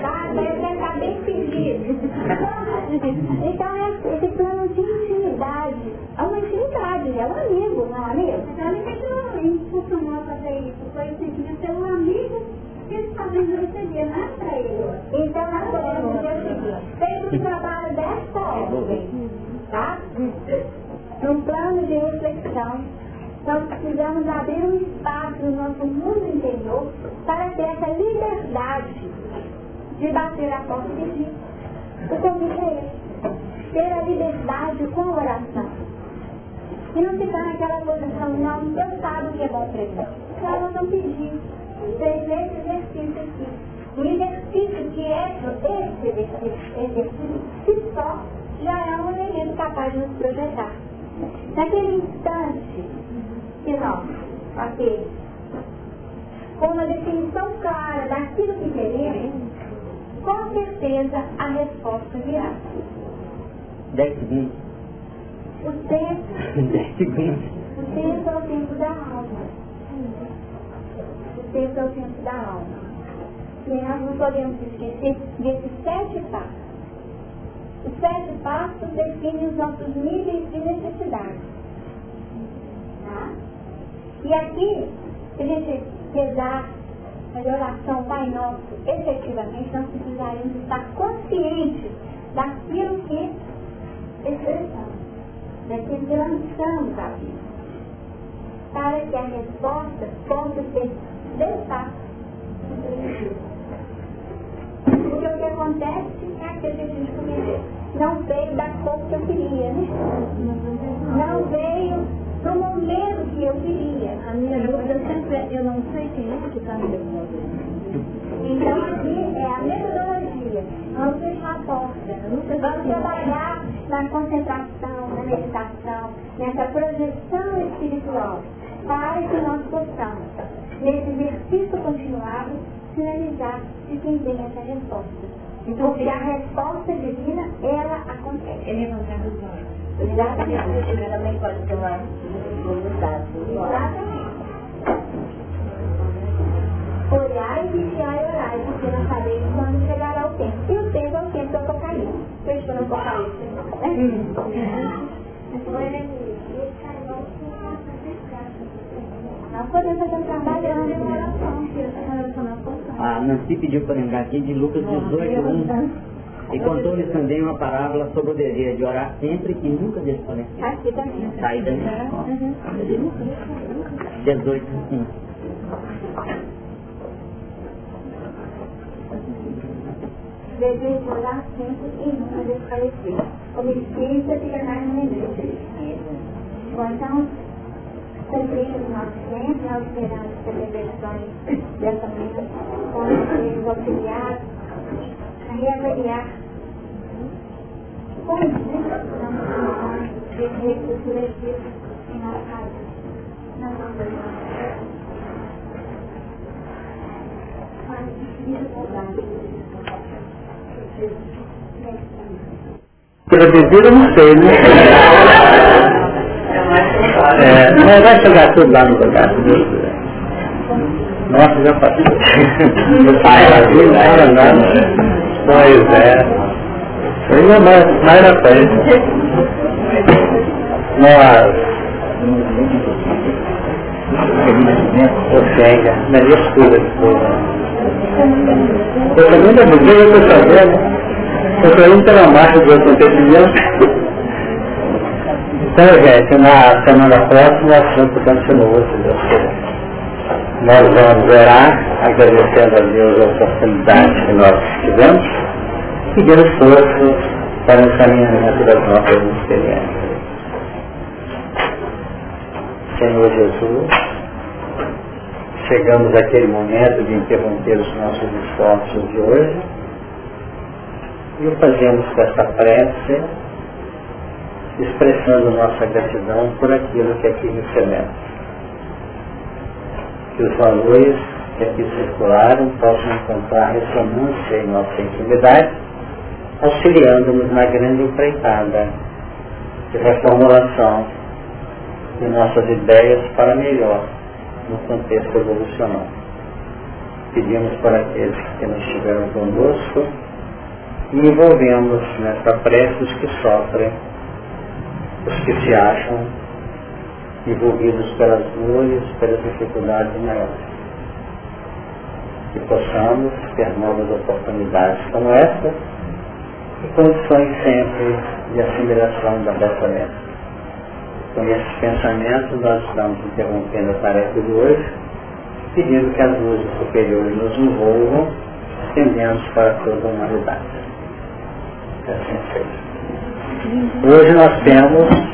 Tá, eu quero estar bem pedido. Então, esse plano não tinha intimidade. É uma intimidade, é um amigo, não é um amigo? Então, ele que impulsionou a fazer isso, foi esse dia ser um amigo que ele está vendo receber, não é para ele. Então, nós podemos dizer o seguinte, fez um trabalho desta ordem, tá? Num plano de reflexão, nós precisamos abrir um espaço no nosso mundo interior para ter essa liberdade de bater a porta de Cristo. O convite é esse. Ter a liberdade com a oração. E não ficar naquela posição, não, Deus sabe o que é bom para mim. Então nós vamos pedir. Fez esse exercício aqui. O exercício que é esse exercício, que só já é um elemento capaz de nos projetar. Naquele instante nós, ok, com uma definição clara daquilo que queremos, com certeza a resposta virá. 10 segundos. O tempo, 10 segundos. o tempo é o tempo da alma. O tempo é o tempo da alma. E nós não podemos esquecer desses sete passos. Os sete passos definem os nossos níveis de necessidade. Tá? E aqui, se a gente rezar a oração Pai Nosso, efetivamente, nós precisaríamos estar conscientes daquilo que expressamos, daquilo que lançamos à vida, para que a resposta possa ser de fato. Porque o que acontece é que a gente comentou. Não veio da cor que eu queria, né? Não veio no momento que eu queria. A minha dúvida sempre é, eu não sei quem é que está me devolvendo. Então aqui é a metodologia. Vamos fechar a porta. Vamos trabalhar na concentração, na meditação, nessa projeção espiritual, para que nós possamos, nesse exercício continuado, finalizar de quem tem essa resposta. Então, Porque a resposta divina, ela acontece. É levantar os olhos. Exatamente. Você também pode ter uma voluntade. Exatamente. Olhai, vigiai e orai, porque não sabeis quando chegará o tempo. E o tempo é o tempo do Apocalipse. Fechou no Apocalipse. Nós podemos um trabalho em oração. A Nancy pediu para lembrar aqui de Lucas 18, 1. E contou-lhes também uma parábola sobre o dever de orar sempre e nunca desconhecer. Aqui também. Tá aí também. Ó, 18, 1. Desejo orar sempre e nunca desfalecer. Como espírita fica mais. Bom, então, cumprindo o nosso tempo, nós esperamos que as reversões dessa manhã possam nos auxiliar a reavaliar como nós de refletir em nossa casa, na nossa vida. Pela bebida eu não sei, né? É, mas vai chegar tudo lá no lugar. Nossa, já passou. Ai, não, não. Pois é. Ainda mais, mais na frente. Mas Ofega, mas escura depois. Eu também não buguei, eu estou sabendo. Eu estou indo pela marcha do acontecimento. Então, gente, na semana próxima o assunto continua, se Deus quiser. Nós vamos orar, agradecendo a Deus a oportunidade que nós tivemos, pedindo força para o encaminhamento das nossas experiências. Senhor Jesus, chegamos àquele momento de interromper os nossos esforços de hoje e o fazemos com essa prece, expressando nossa gratidão por aquilo que aqui recebemos. Que os valores que aqui circularam possam encontrar ressonância em nossa intimidade, auxiliando-nos na grande empreitada de reformulação de nossas ideias para melhor no contexto evolucional. Pedimos para aqueles que não estiveram conosco e envolvemos nessa prece os que sofrem, os que se acham envolvidos pelas dores, pelas dificuldades maiores. Que possamos ter novas oportunidades como esta e condições sempre de assimilação da nossa mente. Com esses pensamentos, nós estamos interrompendo a tarefa de hoje, pedindo que as luzes superiores nos envolvam, estendendo para toda a humanidade. É assim feito. Hoje nós temos